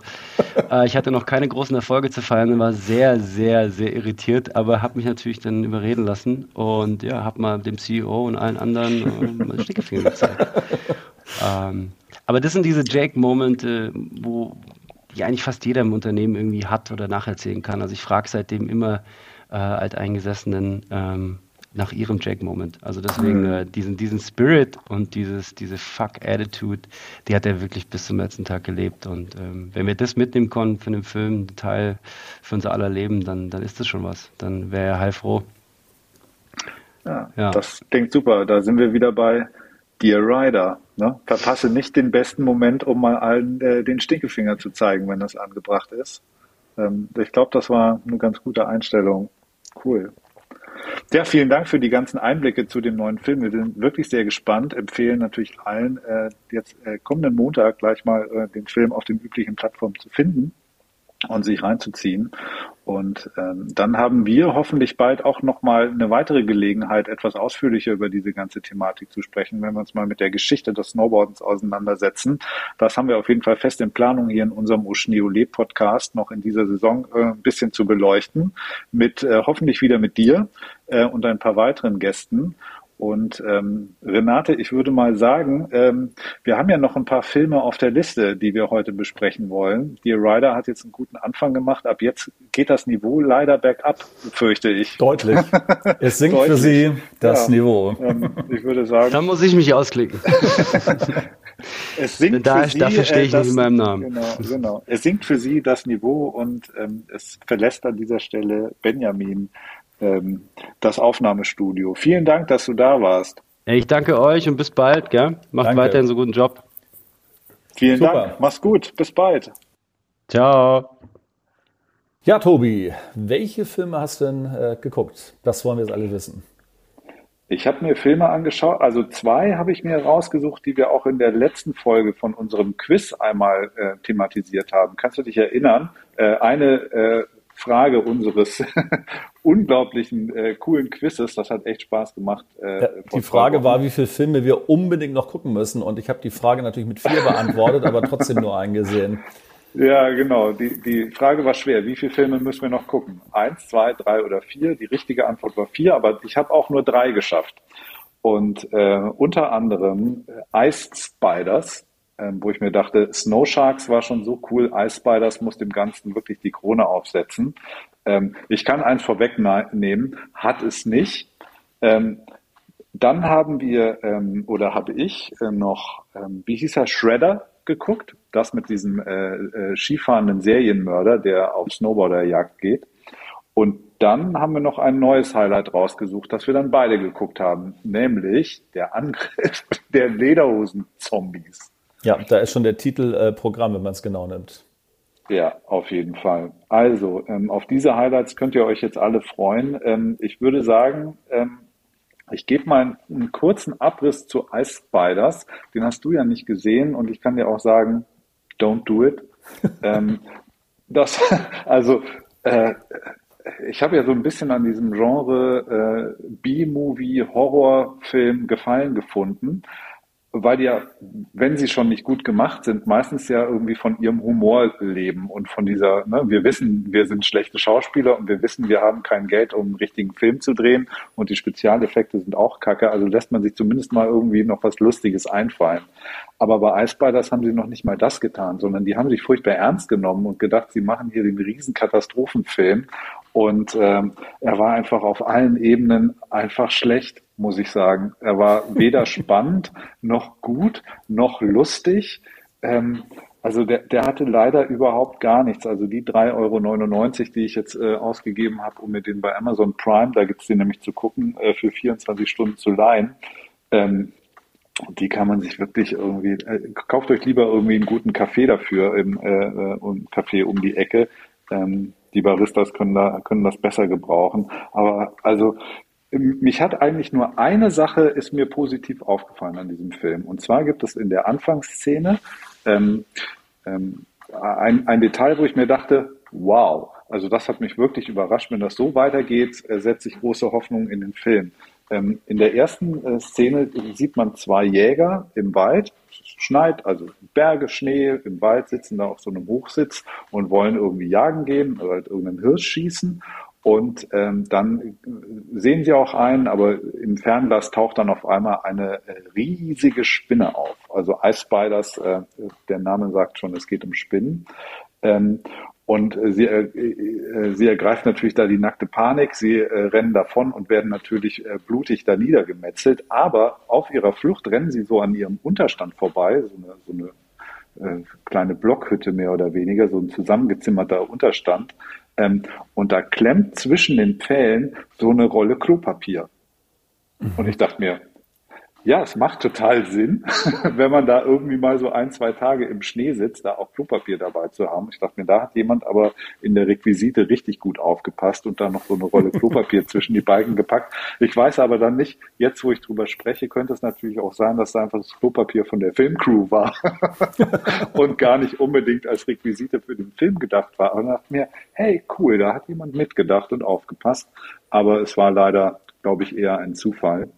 äh, ich hatte noch keine großen Erfolge zu feiern und war sehr, sehr, sehr irritiert, aber habe mich natürlich dann überreden lassen und ja, habe mal dem CEO und allen anderen äh, den Stickefinger gezeigt. ähm, aber das sind diese Jake-Momente, wo die eigentlich fast jeder im Unternehmen irgendwie hat oder nacherzählen kann. Also ich frage seitdem immer äh, Alteingesessenen ähm, nach ihrem Jake-Moment. Also deswegen mhm. äh, diesen, diesen Spirit und dieses, diese Fuck-Attitude, die hat er wirklich bis zum letzten Tag gelebt. Und ähm, wenn wir das mitnehmen konnten für den Film, ein Teil für unser aller Leben, dann, dann ist das schon was. Dann wäre er heilfroh. Ja, ja, das klingt super. Da sind wir wieder bei Dear Rider. Ne? Verpasse nicht den besten Moment, um mal allen äh, den Stinkefinger zu zeigen, wenn das angebracht ist. Ähm, ich glaube, das war eine ganz gute Einstellung. Cool. Ja, vielen Dank für die ganzen Einblicke zu dem neuen Film. Wir sind wirklich sehr gespannt, empfehlen natürlich allen, äh, jetzt äh, kommenden Montag gleich mal äh, den Film auf den üblichen Plattformen zu finden und sich reinzuziehen. Und ähm, dann haben wir hoffentlich bald auch nochmal eine weitere Gelegenheit, etwas ausführlicher über diese ganze Thematik zu sprechen, wenn wir uns mal mit der Geschichte des Snowboardens auseinandersetzen. Das haben wir auf jeden Fall fest in Planung hier in unserem Oschneole Podcast noch in dieser Saison äh, ein bisschen zu beleuchten, mit äh, hoffentlich wieder mit dir äh, und ein paar weiteren Gästen. Und ähm, Renate, ich würde mal sagen, ähm, wir haben ja noch ein paar Filme auf der Liste, die wir heute besprechen wollen. Dear Rider hat jetzt einen guten Anfang gemacht. Ab jetzt geht das Niveau leider bergab, fürchte ich. Deutlich. Es sinkt Deutlich. für Sie das ja, Niveau. Ähm, ich würde sagen. Da muss ich mich ausklicken. es sinkt da, für Sie, dafür stehe ich äh, das, nicht in meinem Namen. Genau, genau. Es sinkt für Sie das Niveau und ähm, es verlässt an dieser Stelle Benjamin ähm, das Aufnahmestudio. Vielen Dank, dass du da warst. Ich danke euch und bis bald. Gell? Macht danke. weiterhin so guten Job. Vielen Super. Dank. Mach's gut. Bis bald. Ciao. Ja, Tobi, welche Filme hast du denn äh, geguckt? Das wollen wir jetzt alle wissen. Ich habe mir Filme angeschaut, also zwei habe ich mir rausgesucht, die wir auch in der letzten Folge von unserem Quiz einmal äh, thematisiert haben. Kannst du dich erinnern? Äh, eine äh, Frage unseres unglaublichen äh, coolen Quizzes. Das hat echt Spaß gemacht. Äh, ja, die Frage war, wie viele Filme wir unbedingt noch gucken müssen. Und ich habe die Frage natürlich mit vier beantwortet, aber trotzdem nur eingesehen. Ja, genau. Die, die Frage war schwer. Wie viele Filme müssen wir noch gucken? Eins, zwei, drei oder vier? Die richtige Antwort war vier, aber ich habe auch nur drei geschafft. Und äh, unter anderem äh, Ice Spiders, wo ich mir dachte, Snow Sharks war schon so cool, Ice Spiders muss dem Ganzen wirklich die Krone aufsetzen. Ähm, ich kann eins vorwegnehmen, hat es nicht. Ähm, dann haben wir ähm, oder habe ich äh, noch, ähm, wie hieß er, Shredder geguckt, das mit diesem äh, äh, skifahrenden Serienmörder, der auf Snowboarderjagd geht. Und dann haben wir noch ein neues Highlight rausgesucht, das wir dann beide geguckt haben, nämlich der Angriff der Lederhosen-Zombies. Ja, da ist schon der Titel äh, Programm, wenn man es genau nimmt. Ja, auf jeden Fall. Also, ähm, auf diese Highlights könnt ihr euch jetzt alle freuen. Ähm, ich würde sagen, ähm, ich gebe mal einen, kurzen Abriss zu Ice Spiders. Den hast du ja nicht gesehen und ich kann dir auch sagen, don't do it. ähm, das, also, äh, ich habe ja so ein bisschen an diesem Genre äh, B-Movie, Horrorfilm Gefallen gefunden weil die ja, wenn sie schon nicht gut gemacht sind, meistens ja irgendwie von ihrem Humor leben und von dieser, ne, wir wissen, wir sind schlechte Schauspieler und wir wissen, wir haben kein Geld, um einen richtigen Film zu drehen und die Spezialeffekte sind auch kacke, also lässt man sich zumindest mal irgendwie noch was Lustiges einfallen. Aber bei Ice Spiders haben sie noch nicht mal das getan, sondern die haben sich furchtbar ernst genommen und gedacht, sie machen hier den riesen Katastrophenfilm und ähm, er war einfach auf allen Ebenen einfach schlecht muss ich sagen. Er war weder spannend noch gut noch lustig. Ähm, Also der, der hatte leider überhaupt gar nichts. Also die 3,99 Euro, die ich jetzt äh, ausgegeben habe, um mir den bei Amazon Prime, da gibt's den nämlich zu gucken, äh, für 24 Stunden zu leihen. Ähm, die kann man sich wirklich irgendwie, äh, kauft euch lieber irgendwie einen guten Kaffee dafür, im äh, äh Kaffee um die Ecke. Ähm, die Baristas können da können das besser gebrauchen. Aber also mich hat eigentlich nur eine Sache ist mir positiv aufgefallen an diesem Film. Und zwar gibt es in der Anfangsszene ähm, ähm, ein, ein Detail, wo ich mir dachte, wow, also das hat mich wirklich überrascht. Wenn das so weitergeht, äh, setze ich große Hoffnung in den Film. Ähm, in der ersten äh, Szene sieht man zwei Jäger im Wald, schneit, also Berge, Schnee, im Wald sitzen da auf so einem Hochsitz und wollen irgendwie jagen gehen oder halt irgendeinen Hirsch schießen. Und ähm, dann sehen sie auch einen, aber im Fernglas taucht dann auf einmal eine riesige Spinne auf. Also Ice Spiders, äh, der Name sagt schon, es geht um Spinnen. Ähm, und sie, äh, äh, sie ergreift natürlich da die nackte Panik, sie äh, rennen davon und werden natürlich äh, blutig da niedergemetzelt. Aber auf ihrer Flucht rennen sie so an ihrem Unterstand vorbei, so eine, so eine äh, kleine Blockhütte mehr oder weniger, so ein zusammengezimmerter Unterstand. Ähm, und da klemmt zwischen den Pfählen so eine Rolle Klopapier. Mhm. Und ich dachte mir, ja, es macht total Sinn, wenn man da irgendwie mal so ein, zwei Tage im Schnee sitzt, da auch Klopapier dabei zu haben. Ich dachte mir, da hat jemand aber in der Requisite richtig gut aufgepasst und da noch so eine Rolle Klopapier zwischen die Balken gepackt. Ich weiß aber dann nicht, jetzt wo ich drüber spreche, könnte es natürlich auch sein, dass da einfach das Klopapier von der Filmcrew war und gar nicht unbedingt als Requisite für den Film gedacht war. Und dachte mir, hey, cool, da hat jemand mitgedacht und aufgepasst. Aber es war leider, glaube ich, eher ein Zufall.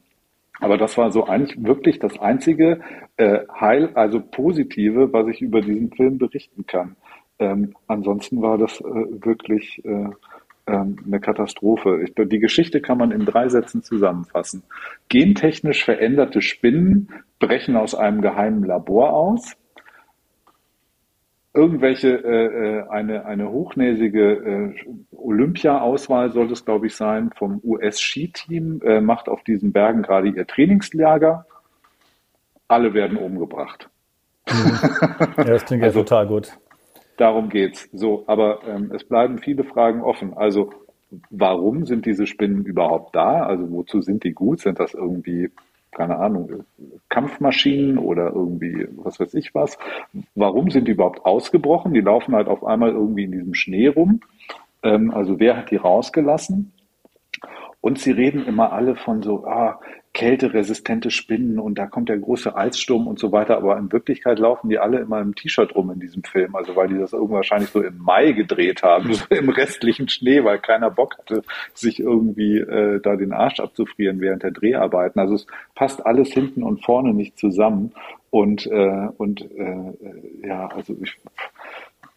Aber das war so eigentlich wirklich das einzige äh, Heil, also positive, was ich über diesen Film berichten kann. Ähm, ansonsten war das äh, wirklich äh, ähm, eine Katastrophe. Ich, die Geschichte kann man in drei Sätzen zusammenfassen. Gentechnisch veränderte Spinnen brechen aus einem geheimen Labor aus irgendwelche äh, äh, eine eine hochnäsige äh, Olympia-Auswahl sollte es glaube ich sein vom US-Skiteam äh, macht auf diesen Bergen gerade ihr Trainingslager. Alle werden umgebracht. Mhm. Ja, das klingt also, ja total gut. Darum geht's. So, aber ähm, es bleiben viele Fragen offen. Also warum sind diese Spinnen überhaupt da? Also wozu sind die gut? Sind das irgendwie keine Ahnung, Kampfmaschinen oder irgendwie was weiß ich was. Warum sind die überhaupt ausgebrochen? Die laufen halt auf einmal irgendwie in diesem Schnee rum. Ähm, also wer hat die rausgelassen? Und sie reden immer alle von so, ah, kälteresistente Spinnen und da kommt der große Eissturm und so weiter. Aber in Wirklichkeit laufen die alle immer im T-Shirt rum in diesem Film. Also weil die das wahrscheinlich so im Mai gedreht haben, so im restlichen Schnee, weil keiner Bock hatte, sich irgendwie äh, da den Arsch abzufrieren während der Dreharbeiten. Also es passt alles hinten und vorne nicht zusammen. Und, äh, und äh, ja, also ich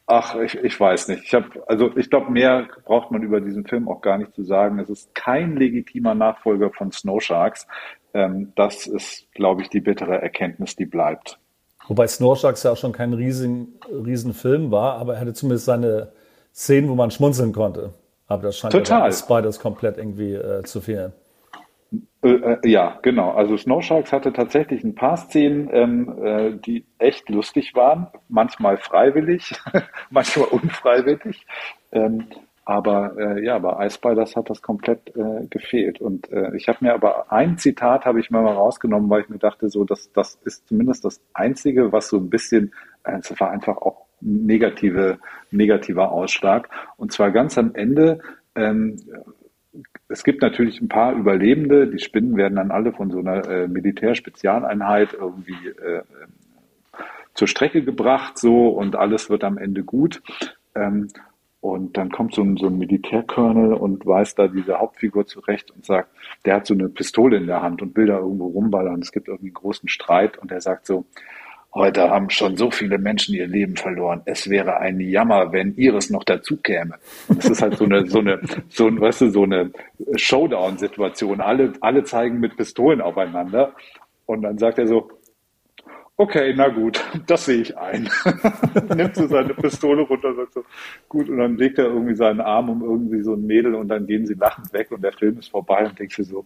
Ach, ich, ich weiß nicht. Ich habe, also ich glaube, mehr braucht man über diesen Film auch gar nicht zu sagen. Es ist kein legitimer Nachfolger von Snow Sharks. Ähm, das ist, glaube ich, die bittere Erkenntnis, die bleibt. Wobei Snow Sharks ja auch schon kein riesen, riesen Film war, aber er hatte zumindest seine Szenen, wo man schmunzeln konnte. Aber das scheint Total. Spiders komplett irgendwie äh, zu fehlen. Äh, äh, ja, genau. Also Snow Sharks hatte tatsächlich ein paar Szenen, ähm, äh, die echt lustig waren, manchmal freiwillig, manchmal unfreiwillig. Ähm, aber äh, ja, bei Ice Spiders hat das komplett äh, gefehlt. Und äh, ich habe mir aber ein Zitat habe ich mir mal rausgenommen, weil ich mir dachte, so dass das ist zumindest das einzige, was so ein bisschen, äh, es war einfach auch negative negativer Ausschlag. Und zwar ganz am Ende ähm, es gibt natürlich ein paar Überlebende. Die Spinnen werden dann alle von so einer äh, Militärspezialeinheit irgendwie äh, zur Strecke gebracht, so und alles wird am Ende gut. Ähm, und dann kommt so ein, so ein Militärkörnel und weist da diese Hauptfigur zurecht und sagt, der hat so eine Pistole in der Hand und will da irgendwo rumballern. Es gibt irgendwie einen großen Streit und er sagt so, Heute haben schon so viele Menschen ihr Leben verloren. Es wäre ein Jammer, wenn ihres noch dazu käme. Das ist halt so eine, so eine, so ein, weißt du, so eine Showdown-Situation. Alle, alle zeigen mit Pistolen aufeinander. Und dann sagt er so, okay, na gut, das sehe ich ein. Nimmt so seine Pistole runter, sagt so, gut, und dann legt er irgendwie seinen Arm um irgendwie so ein Mädel und dann gehen sie lachend weg und der Film ist vorbei und denkst du so,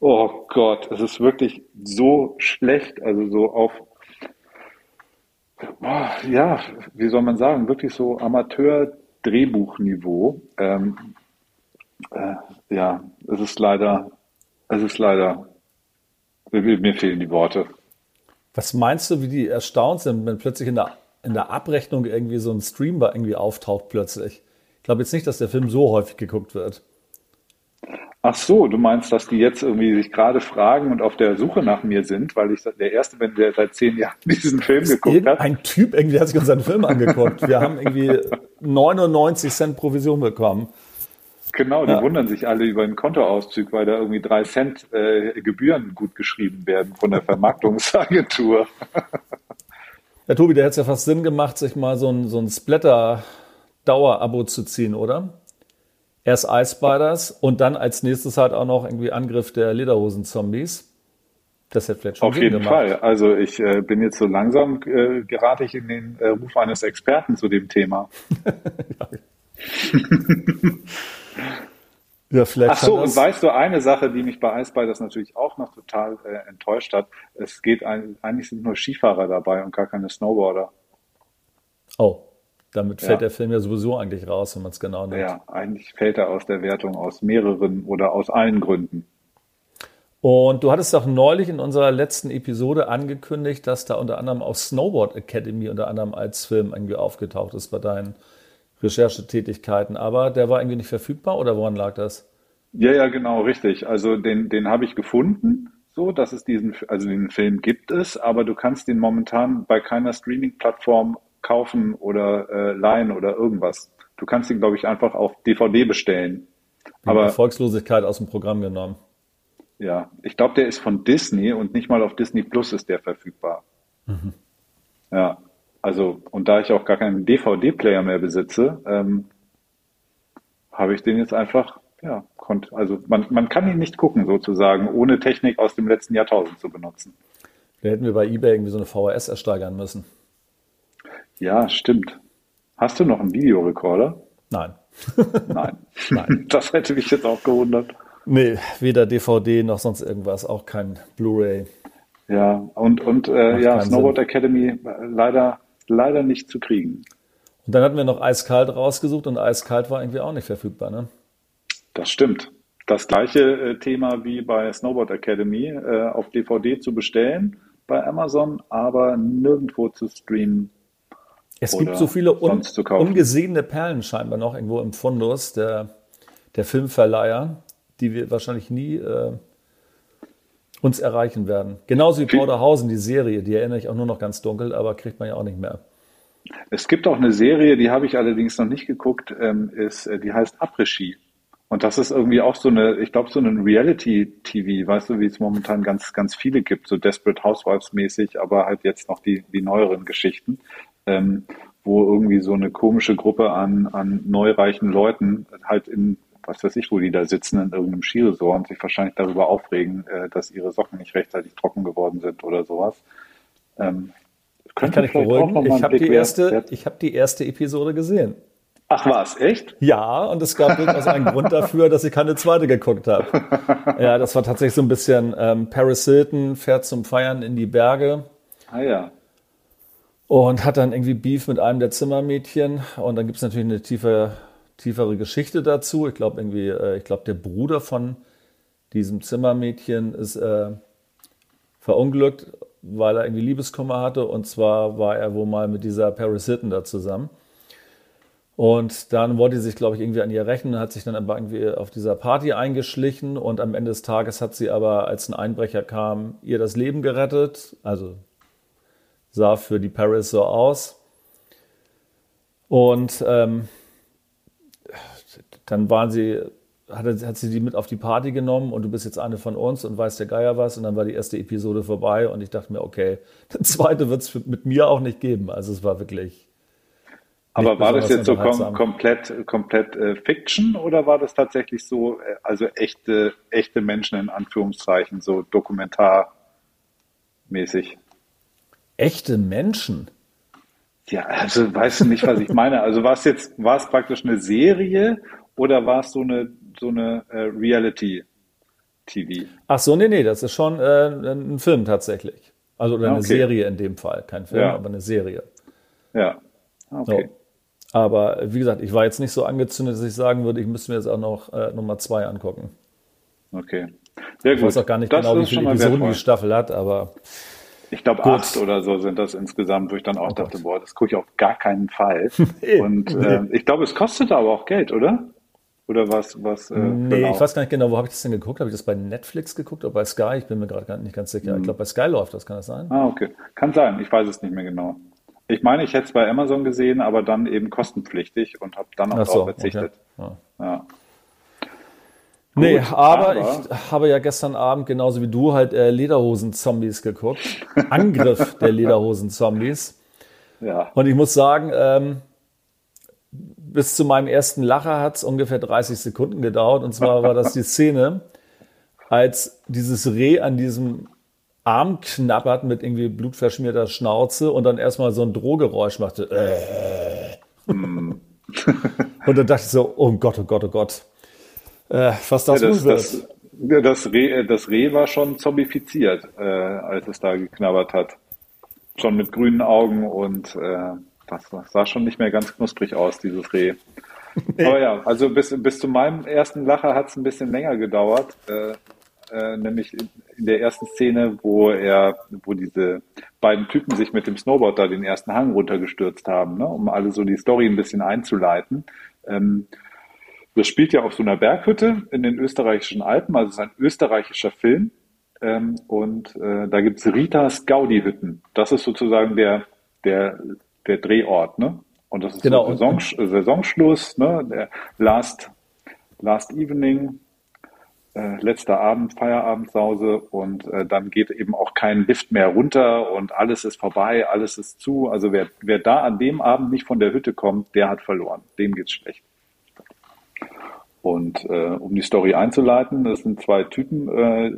oh Gott, es ist wirklich so schlecht, also so auf ja, wie soll man sagen, wirklich so Amateur-Drehbuchniveau. Ähm, äh, ja, es ist leider, es ist leider, mir fehlen die Worte. Was meinst du, wie die erstaunt sind, wenn plötzlich in der, in der Abrechnung irgendwie so ein Stream irgendwie auftaucht plötzlich? Ich glaube jetzt nicht, dass der Film so häufig geguckt wird. Ach so, du meinst, dass die jetzt irgendwie sich gerade fragen und auf der Suche nach mir sind, weil ich der Erste bin, der seit zehn Jahren diesen Film geguckt hat. Ein Typ irgendwie hat sich unseren Film angeguckt. Wir haben irgendwie 99 Cent Provision bekommen. Genau, die ja. wundern sich alle über den Kontoauszug, weil da irgendwie drei Cent äh, Gebühren gut geschrieben werden von der Vermarktungsagentur. Ja, Tobi, da hätte es ja fast Sinn gemacht, sich mal so ein, so ein Splatter-Dauer-Abo zu ziehen, oder? Erst Ice Spiders und dann als nächstes halt auch noch irgendwie Angriff der Lederhosen-Zombies. Das hätte vielleicht schon Auf jeden gemacht. Fall. Also ich äh, bin jetzt so langsam, äh, gerate ich in den äh, Ruf eines Experten zu dem Thema. ja, vielleicht Ach so, und weißt du, eine Sache, die mich bei Ice Spiders natürlich auch noch total äh, enttäuscht hat, es geht ein, eigentlich sind nur Skifahrer dabei und gar keine Snowboarder. Oh. Damit fällt ja. der Film ja sowieso eigentlich raus, wenn man es genau nimmt. Ja, eigentlich fällt er aus der Wertung aus mehreren oder aus allen Gründen. Und du hattest auch neulich in unserer letzten Episode angekündigt, dass da unter anderem auch Snowboard Academy unter anderem als Film irgendwie aufgetaucht ist bei deinen Recherchetätigkeiten. Aber der war irgendwie nicht verfügbar oder woran lag das? Ja, ja, genau, richtig. Also den, den habe ich gefunden, so dass es diesen, also den Film gibt es, aber du kannst den momentan bei keiner Streaming-Plattform kaufen oder äh, leihen oder irgendwas. Du kannst ihn, glaube ich, einfach auf DVD bestellen. Aber Erfolgslosigkeit aus dem Programm genommen. Ja, ich glaube, der ist von Disney und nicht mal auf Disney Plus ist der verfügbar. Mhm. Ja, also und da ich auch gar keinen DVD-Player mehr besitze, ähm, habe ich den jetzt einfach, ja, konnte, also man, man kann ihn nicht gucken sozusagen, ohne Technik aus dem letzten Jahrtausend zu benutzen. Da hätten wir bei eBay irgendwie so eine VHS ersteigern müssen. Ja, stimmt. Hast du noch einen Videorekorder? Nein. Nein. Nein. Das hätte mich jetzt auch gewundert. Nee, weder DVD noch sonst irgendwas, auch kein Blu-ray. Ja, und, und äh, ja, Snowboard Sinn. Academy leider, leider nicht zu kriegen. Und dann hatten wir noch Eiskalt rausgesucht und Eiskalt war irgendwie auch nicht verfügbar, ne? Das stimmt. Das gleiche äh, Thema wie bei Snowboard Academy, äh, auf DVD zu bestellen bei Amazon, aber nirgendwo zu streamen es gibt so viele un ungesehene Perlen scheinbar noch irgendwo im Fundus der, der Filmverleiher, die wir wahrscheinlich nie äh, uns erreichen werden. Genauso wie Powderhausen, die Serie, die erinnere ich auch nur noch ganz dunkel, aber kriegt man ja auch nicht mehr. Es gibt auch eine Serie, die habe ich allerdings noch nicht geguckt, ähm, ist, äh, die heißt Après-Ski. Und das ist irgendwie auch so eine, ich glaube, so ein Reality-TV, weißt du, wie es momentan ganz, ganz viele gibt, so Desperate Housewives-mäßig, aber halt jetzt noch die, die neueren Geschichten ähm, wo irgendwie so eine komische Gruppe an, an neureichen Leuten halt in, was weiß ich, wo die da sitzen, in irgendeinem Skiresort und sich wahrscheinlich darüber aufregen, äh, dass ihre Socken nicht rechtzeitig trocken geworden sind oder sowas. Ähm, kann ich beruhigen. Ich habe die, erste, ich hab die erste Episode gesehen. Ach was, echt? Ja, und es gab durchaus einen Grund dafür, dass ich keine zweite geguckt habe. Ja, das war tatsächlich so ein bisschen ähm, Paris Hilton fährt zum Feiern in die Berge. Ah ja und hat dann irgendwie Beef mit einem der Zimmermädchen und dann gibt es natürlich eine tiefe, tiefere Geschichte dazu. Ich glaube irgendwie, äh, ich glaube der Bruder von diesem Zimmermädchen ist äh, verunglückt, weil er irgendwie Liebeskummer hatte und zwar war er wohl mal mit dieser Paris Hilton da zusammen. Und dann wollte sie sich, glaube ich, irgendwie an ihr rächen, hat sich dann aber irgendwie auf dieser Party eingeschlichen und am Ende des Tages hat sie aber, als ein Einbrecher kam, ihr das Leben gerettet. Also sah für die Paris so aus. Und ähm, dann waren sie, hat, hat sie die mit auf die Party genommen und du bist jetzt eine von uns und weißt der Geier was. Und dann war die erste Episode vorbei und ich dachte mir, okay, eine zweite wird es mit mir auch nicht geben. Also es war wirklich. Aber war das jetzt so kom komplett, komplett äh, Fiction oder war das tatsächlich so, äh, also echte, echte Menschen in Anführungszeichen, so dokumentarmäßig? Echte Menschen. Ja, also weißt du nicht, was ich meine. Also war es jetzt, war es praktisch eine Serie oder war es so eine, so eine äh, Reality-TV? Ach so, nee, nee, das ist schon äh, ein Film tatsächlich. Also oder eine okay. Serie in dem Fall. Kein Film, ja. aber eine Serie. Ja. Okay. So. Aber wie gesagt, ich war jetzt nicht so angezündet, dass ich sagen würde, ich müsste mir jetzt auch noch äh, Nummer zwei angucken. Okay. Sehr gut. Ich weiß auch gar nicht das genau, wie viele Episoden die Staffel hat, aber. Ich glaube, acht oder so sind das insgesamt, wo ich dann auch oh dachte, Gott. boah, das gucke ich auf gar keinen Fall. Und äh, ich glaube, es kostet aber auch Geld, oder? Oder was? was äh, nee, genau? ich weiß gar nicht genau, wo habe ich das denn geguckt? Habe ich das bei Netflix geguckt oder bei Sky? Ich bin mir gerade nicht ganz sicher. Hm. Ich glaube, bei Sky läuft das, kann das sein? Ah, okay. Kann sein, ich weiß es nicht mehr genau. Ich meine, ich hätte es bei Amazon gesehen, aber dann eben kostenpflichtig und habe dann auch so, darauf verzichtet. Okay. Ja. ja. Nee, Gut, aber, aber, ich habe ja gestern Abend genauso wie du halt äh, Lederhosen-Zombies geguckt. Angriff der Lederhosen-Zombies. Ja. Und ich muss sagen, ähm, bis zu meinem ersten Lacher hat es ungefähr 30 Sekunden gedauert. Und zwar war das die Szene, als dieses Reh an diesem Arm knabbert mit irgendwie blutverschmierter Schnauze und dann erstmal so ein Drohgeräusch machte. Äh. und dann dachte ich so, oh Gott, oh Gott, oh Gott. Äh, was das, ja, das wird. Das, das, Reh, das Reh war schon zombifiziert, äh, als es da geknabbert hat. Schon mit grünen Augen und äh, das, das sah schon nicht mehr ganz knusprig aus, dieses Reh. Nee. Aber ja, also bis, bis zu meinem ersten Lacher hat es ein bisschen länger gedauert. Äh, äh, nämlich in, in, der ersten Szene, wo er, wo diese beiden Typen sich mit dem Snowboard da den ersten Hang runtergestürzt haben, ne, um alle so die Story ein bisschen einzuleiten. Ähm, das spielt ja auf so einer Berghütte in den österreichischen Alpen, also es ist ein österreichischer Film. Ähm, und äh, da gibt's Ritas Gaudi-Hütten. Das ist sozusagen der, der, der Drehort, ne? Und das ist genau. so Saison, Saisonschluss, ne? Der Last, Last Evening, äh, letzter Abend, Feierabendsause und äh, dann geht eben auch kein Lift mehr runter und alles ist vorbei, alles ist zu. Also wer, wer da an dem Abend nicht von der Hütte kommt, der hat verloren. Dem geht's schlecht. Und äh, um die Story einzuleiten, das sind zwei Typen, äh,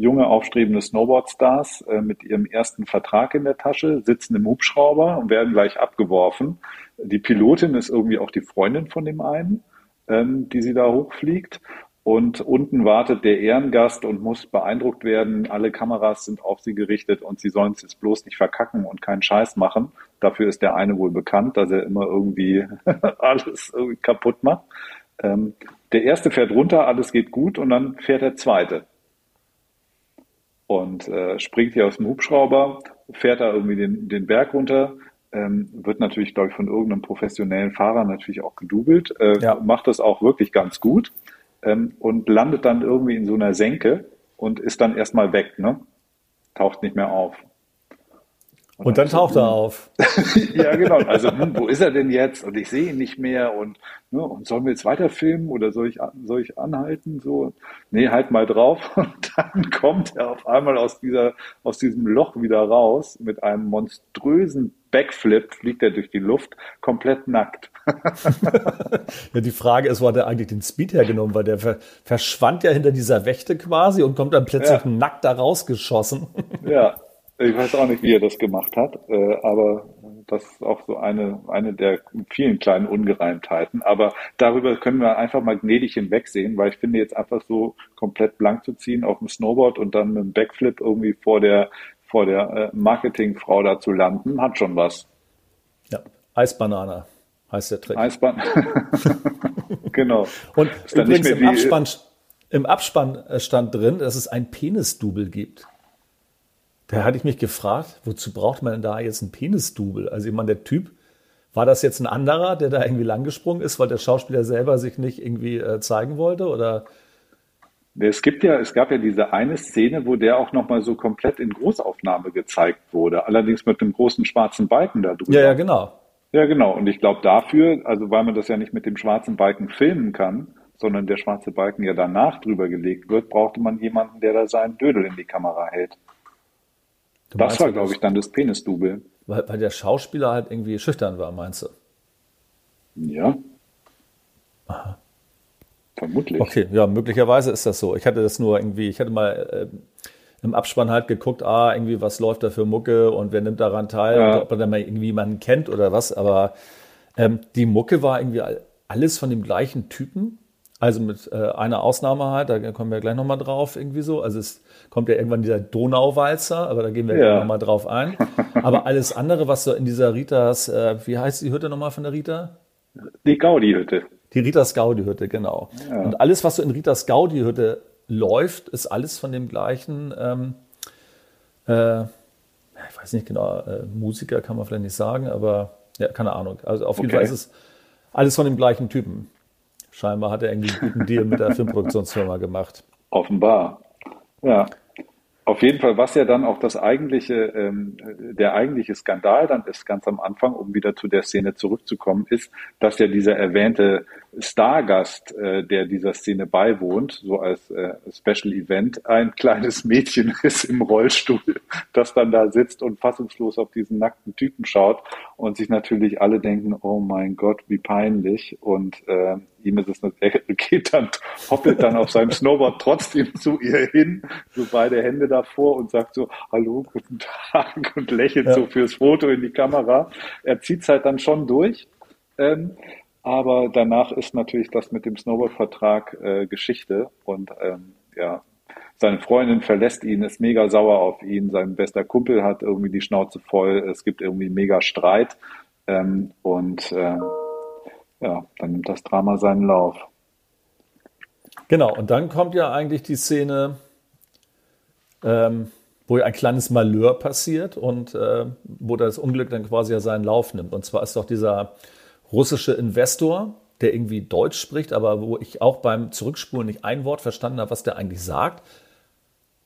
junge, aufstrebende Snowboard-Stars äh, mit ihrem ersten Vertrag in der Tasche, sitzen im Hubschrauber und werden gleich abgeworfen. Die Pilotin ist irgendwie auch die Freundin von dem einen, ähm, die sie da hochfliegt. Und unten wartet der Ehrengast und muss beeindruckt werden. Alle Kameras sind auf sie gerichtet und sie sollen es jetzt bloß nicht verkacken und keinen Scheiß machen. Dafür ist der eine wohl bekannt, dass er immer irgendwie alles irgendwie kaputt macht. Ähm, der erste fährt runter, alles geht gut und dann fährt der zweite. Und äh, springt hier aus dem Hubschrauber, fährt da irgendwie den, den Berg runter, ähm, wird natürlich, glaube ich, von irgendeinem professionellen Fahrer natürlich auch gedoubelt, äh, ja. macht das auch wirklich ganz gut ähm, und landet dann irgendwie in so einer Senke und ist dann erstmal weg, ne? Taucht nicht mehr auf. Und, dann taucht er auf. ja, genau. Also, hm, wo ist er denn jetzt? Und ich sehe ihn nicht mehr. Und, ne, und sollen wir jetzt weiterfilmen oder soll ich, soll ich anhalten? So, nee, halt mal drauf. Und dann kommt er auf einmal aus dieser, aus diesem Loch wieder raus mit einem monströsen Backflip, fliegt er durch die Luft, komplett nackt. ja, die Frage ist, wo hat er eigentlich den Speed hergenommen? Weil der verschwand ja hinter dieser Wächte quasi und kommt dann plötzlich ja. nackt da rausgeschossen. ja. Ich weiß auch nicht, wie er das gemacht hat, äh, aber das ist auch so eine, eine der vielen kleinen Ungereimtheiten. Aber darüber können wir einfach mal gnädig hinwegsehen, weil ich finde jetzt einfach so komplett blank zu ziehen auf dem Snowboard und dann mit dem Backflip irgendwie vor der, vor der äh, Marketingfrau da zu landen, hat schon was. Ja, Eisbanane heißt der Trick. Eisbahn. genau. Und übrigens im Abspann, im Abspann stand drin, dass es ein Penisdouble gibt. Da hatte ich mich gefragt, wozu braucht man denn da jetzt einen Penisdouble? Also ich meine, der Typ, war das jetzt ein anderer, der da irgendwie langgesprungen ist, weil der Schauspieler selber sich nicht irgendwie äh, zeigen wollte? Oder? Es gibt ja, es gab ja diese eine Szene, wo der auch nochmal so komplett in Großaufnahme gezeigt wurde, allerdings mit einem großen schwarzen Balken da drüber. Ja, ja, genau. Ja, genau. Und ich glaube dafür, also weil man das ja nicht mit dem schwarzen Balken filmen kann, sondern der schwarze Balken ja danach drüber gelegt wird, brauchte man jemanden, der da seinen Dödel in die Kamera hält. Du das war, glaube ich, dann das Penisdouble. Weil, weil der Schauspieler halt irgendwie schüchtern war, meinst du? Ja. Aha. Vermutlich. Okay, ja, möglicherweise ist das so. Ich hatte das nur irgendwie, ich hatte mal äh, im Abspann halt geguckt, ah, irgendwie, was läuft da für Mucke und wer nimmt daran teil, ja. ob man da mal irgendwie jemanden kennt oder was, aber ähm, die Mucke war irgendwie alles von dem gleichen Typen. Also mit äh, einer Ausnahme halt, da kommen wir gleich nochmal drauf, irgendwie so. Also es kommt ja irgendwann dieser Donauwalzer, aber da gehen wir ja. gleich nochmal drauf ein. Aber alles andere, was so in dieser Ritas, äh, wie heißt die Hütte nochmal von der Rita? Die Gaudi-Hütte. Die Ritas Gaudi-Hütte, genau. Ja. Und alles, was so in Ritas Gaudi-Hütte läuft, ist alles von dem gleichen, ähm, äh, ich weiß nicht genau, äh, Musiker kann man vielleicht nicht sagen, aber ja, keine Ahnung. Also auf jeden okay. Fall ist es alles von dem gleichen Typen. Scheinbar hat er irgendwie einen guten Deal mit der Filmproduktionsfirma gemacht. Offenbar. Ja. Auf jeden Fall, was ja dann auch das eigentliche, ähm, der eigentliche Skandal dann ist, ganz am Anfang, um wieder zu der Szene zurückzukommen, ist, dass ja dieser erwähnte Stargast, äh, der dieser Szene beiwohnt, so als äh, Special Event, ein kleines Mädchen ist im Rollstuhl, das dann da sitzt und fassungslos auf diesen nackten Typen schaut und sich natürlich alle denken, oh mein Gott, wie peinlich und äh, ihm ist es, er geht dann, hoppelt dann auf seinem Snowboard trotzdem zu ihr hin, so beide Hände davor und sagt so, hallo, guten Tag und lächelt ja. so fürs Foto in die Kamera. Er zieht es halt dann schon durch. Ähm, aber danach ist natürlich das mit dem Snowboard-Vertrag äh, Geschichte. Und ähm, ja, seine Freundin verlässt ihn, ist mega sauer auf ihn, sein bester Kumpel hat irgendwie die Schnauze voll, es gibt irgendwie mega Streit. Ähm, und äh, ja, dann nimmt das Drama seinen Lauf. Genau, und dann kommt ja eigentlich die Szene, ähm, wo ein kleines Malheur passiert und äh, wo das Unglück dann quasi ja seinen Lauf nimmt. Und zwar ist doch dieser russische Investor, der irgendwie Deutsch spricht, aber wo ich auch beim Zurückspulen nicht ein Wort verstanden habe, was der eigentlich sagt.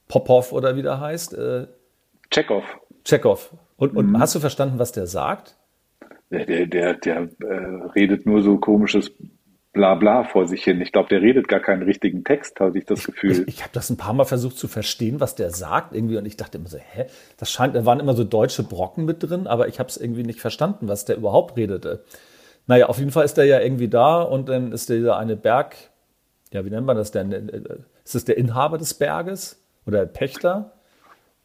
Popov oder wie der heißt. Äh, Chekhov. Chekhov. Und, und mhm. hast du verstanden, was der sagt? Der, der, der, der äh, redet nur so komisches Blabla vor sich hin. Ich glaube, der redet gar keinen richtigen Text, hatte ich das Gefühl. Ich, ich habe das ein paar Mal versucht zu verstehen, was der sagt irgendwie und ich dachte immer so, hä, das scheint, da waren immer so deutsche Brocken mit drin, aber ich habe es irgendwie nicht verstanden, was der überhaupt redete. Naja, auf jeden Fall ist der ja irgendwie da und dann ist dieser eine Berg, ja, wie nennt man das denn? Ist das der Inhaber des Berges oder der Pächter?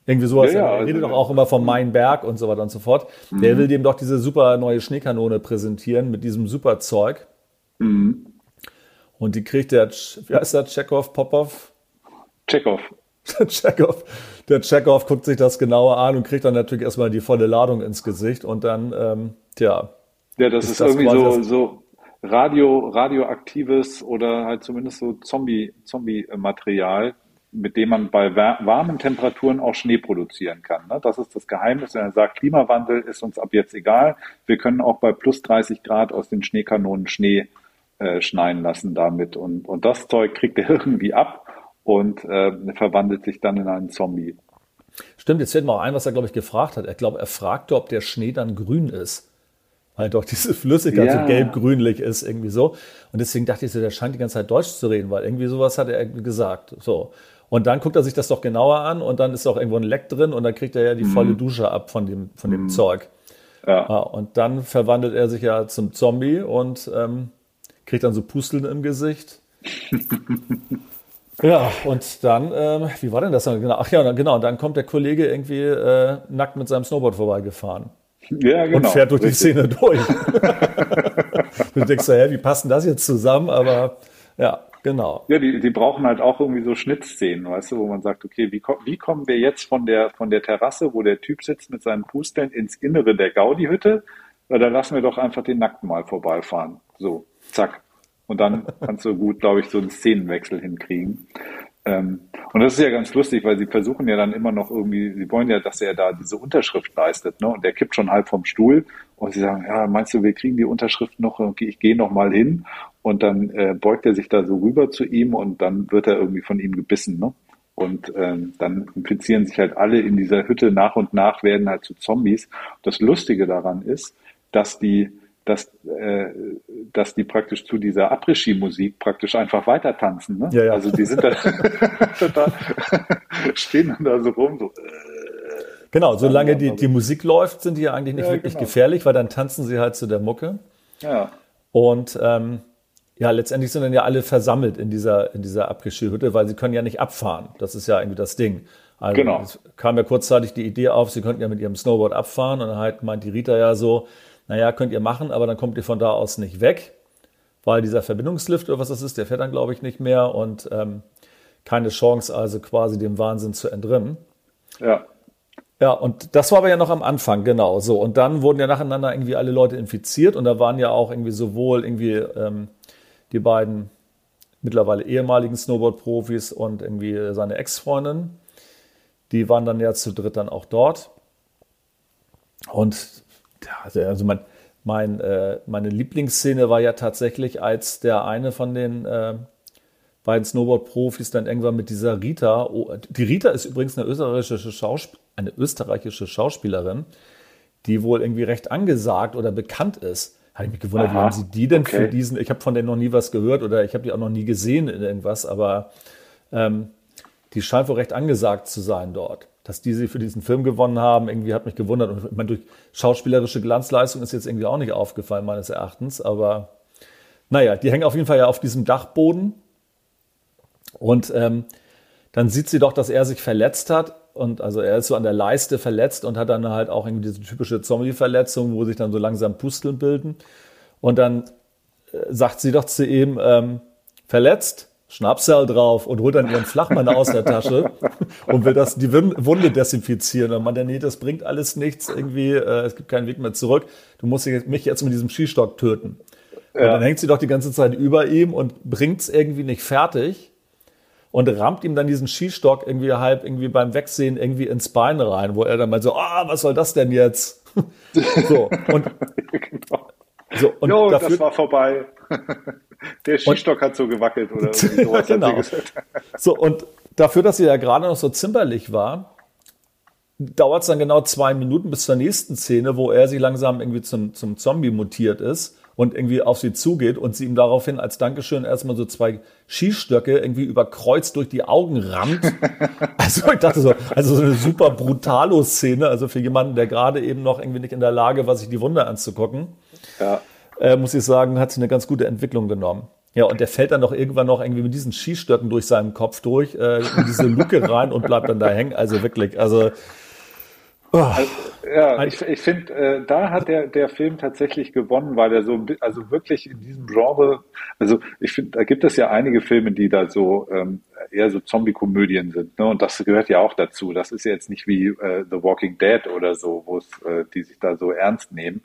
Irgendwie sowas. Ja, ja, er also redet also, doch auch immer vom Main Berg und so weiter und so fort. Mhm. Der will dem doch diese super neue Schneekanone präsentieren mit diesem super Zeug. Mhm. Und die kriegt der, wie heißt der, Chekhov, Popov? Chekhov. Chekhov. Der Chekhov guckt sich das genauer an und kriegt dann natürlich erstmal die volle Ladung ins Gesicht und dann, ähm, tja. Ja, das ist, ist das irgendwie so, so Radio, radioaktives oder halt zumindest so Zombie, Zombie-Material, mit dem man bei warmen Temperaturen auch Schnee produzieren kann. Ne? Das ist das Geheimnis. Er sagt, Klimawandel ist uns ab jetzt egal. Wir können auch bei plus 30 Grad aus den Schneekanonen Schnee äh, schneien lassen damit. Und, und das Zeug kriegt er irgendwie ab und äh, verwandelt sich dann in einen Zombie. Stimmt, jetzt fällt mir auch ein, was er, glaube ich, gefragt hat. Er glaube, er fragte, ob der Schnee dann grün ist. Weil doch diese Flüssigkeit ja. so gelb-grünlich ist, irgendwie so. Und deswegen dachte ich so, der scheint die ganze Zeit Deutsch zu reden, weil irgendwie sowas hat er gesagt. So. Und dann guckt er sich das doch genauer an und dann ist auch irgendwo ein Leck drin und dann kriegt er ja die mhm. volle Dusche ab von dem, von dem mhm. Zeug. Ja. ja. Und dann verwandelt er sich ja zum Zombie und ähm, kriegt dann so Pusteln im Gesicht. ja, und dann, ähm, wie war denn das dann genau? Ach ja, genau, und dann kommt der Kollege irgendwie äh, nackt mit seinem Snowboard vorbeigefahren. Ja, genau. Und fährt durch richtig. die Szene durch. du denkst so, hä, wie passen das jetzt zusammen? Aber ja, Genau. Ja, die, die brauchen halt auch irgendwie so Schnittszenen, weißt du, wo man sagt, okay, wie, wie kommen wir jetzt von der, von der Terrasse, wo der Typ sitzt mit seinen Pusteln ins Innere der Gaudi-Hütte? Da lassen wir doch einfach den Nackten mal vorbeifahren. So, zack. Und dann kannst du gut, glaube ich, so einen Szenenwechsel hinkriegen. Ähm, und das ist ja ganz lustig, weil sie versuchen ja dann immer noch irgendwie, sie wollen ja, dass er da diese Unterschrift leistet, ne? Und der kippt schon halb vom Stuhl und sie sagen, ja, meinst du, wir kriegen die Unterschrift noch, ich gehe noch mal hin und dann äh, beugt er sich da so rüber zu ihm und dann wird er irgendwie von ihm gebissen, ne? Und ähm, dann infizieren sich halt alle in dieser Hütte nach und nach, werden halt zu Zombies. Das Lustige daran ist, dass die dass, äh, dass die praktisch zu dieser Après-Ski-Musik praktisch einfach weiter tanzen. Ne? Ja, ja. Also die sind da, da stehen dann da so rum, so. Äh, genau, solange die, die Musik läuft, sind die ja eigentlich nicht ja, wirklich genau. gefährlich, weil dann tanzen sie halt zu der Mucke. Ja. Und ähm, ja, letztendlich sind dann ja alle versammelt in dieser, in dieser Après-Ski-Hütte, weil sie können ja nicht abfahren. Das ist ja irgendwie das Ding. Also genau. es kam ja kurzzeitig die Idee auf, sie könnten ja mit ihrem Snowboard abfahren und dann halt meint die Rita ja so, naja, könnt ihr machen, aber dann kommt ihr von da aus nicht weg. weil dieser Verbindungslift oder was das ist, der fährt dann, glaube ich, nicht mehr und ähm, keine Chance, also quasi dem Wahnsinn zu entrinnen. Ja. Ja, und das war aber ja noch am Anfang, genau so. Und dann wurden ja nacheinander irgendwie alle Leute infiziert und da waren ja auch irgendwie sowohl irgendwie ähm, die beiden mittlerweile ehemaligen Snowboard-Profis und irgendwie seine Ex-Freundin. Die waren dann ja zu dritt dann auch dort. Und also mein, mein, äh, meine Lieblingsszene war ja tatsächlich, als der eine von den äh, beiden Snowboard-Profis dann irgendwann mit dieser Rita, oh, die Rita ist übrigens eine österreichische, Schausp eine österreichische Schauspielerin, die wohl irgendwie recht angesagt oder bekannt ist. Habe ich mich gewundert, Aha, wie haben sie die denn okay. für diesen, ich habe von denen noch nie was gehört oder ich habe die auch noch nie gesehen in irgendwas, aber ähm, die scheint wohl recht angesagt zu sein dort. Dass die sie für diesen Film gewonnen haben, irgendwie hat mich gewundert. Und ich meine, durch schauspielerische Glanzleistung ist jetzt irgendwie auch nicht aufgefallen, meines Erachtens. Aber naja, die hängen auf jeden Fall ja auf diesem Dachboden. Und ähm, dann sieht sie doch, dass er sich verletzt hat. Und also er ist so an der Leiste verletzt und hat dann halt auch irgendwie diese typische Zombie-Verletzung, wo sich dann so langsam Pusteln bilden. Und dann äh, sagt sie doch zu ihm, ähm, verletzt, Schnapsal drauf und holt dann ihren Flachmann aus der Tasche und will das, die Wunde desinfizieren. Und man, nee, das bringt alles nichts, irgendwie, äh, es gibt keinen Weg mehr zurück. Du musst mich jetzt mit diesem Skistock töten. Ja. Und dann hängt sie doch die ganze Zeit über ihm und bringt es irgendwie nicht fertig und rammt ihm dann diesen Skistock irgendwie halb irgendwie beim Wegsehen irgendwie ins Bein rein, wo er dann mal so, ah, oh, was soll das denn jetzt? so, und, genau. So, und jo, dafür, das war vorbei. Der Skistock und, hat so gewackelt oder sowas. genau. so, und dafür, dass sie ja gerade noch so zimperlich war, dauert es dann genau zwei Minuten bis zur nächsten Szene, wo er sich langsam irgendwie zum, zum Zombie mutiert ist und irgendwie auf sie zugeht und sie ihm daraufhin als Dankeschön erstmal so zwei Skistöcke irgendwie überkreuzt durch die Augen rammt. Also ich dachte so, also so eine super brutalo Szene, also für jemanden, der gerade eben noch irgendwie nicht in der Lage war, sich die Wunde anzugucken. Ja. Äh, muss ich sagen, hat sie eine ganz gute Entwicklung genommen. Ja, und der fällt dann doch irgendwann noch irgendwie mit diesen Skistöcken durch seinen Kopf durch, äh, in diese Luke rein und bleibt dann da hängen. Also wirklich, also Oh, also, ja, ich, ich finde, äh, da hat der, der Film tatsächlich gewonnen, weil er so, also wirklich in diesem Genre, also ich finde, da gibt es ja einige Filme, die da so ähm, eher so Zombie-Komödien sind, ne? Und das gehört ja auch dazu. Das ist ja jetzt nicht wie äh, The Walking Dead oder so, wo es, äh, die sich da so ernst nehmen,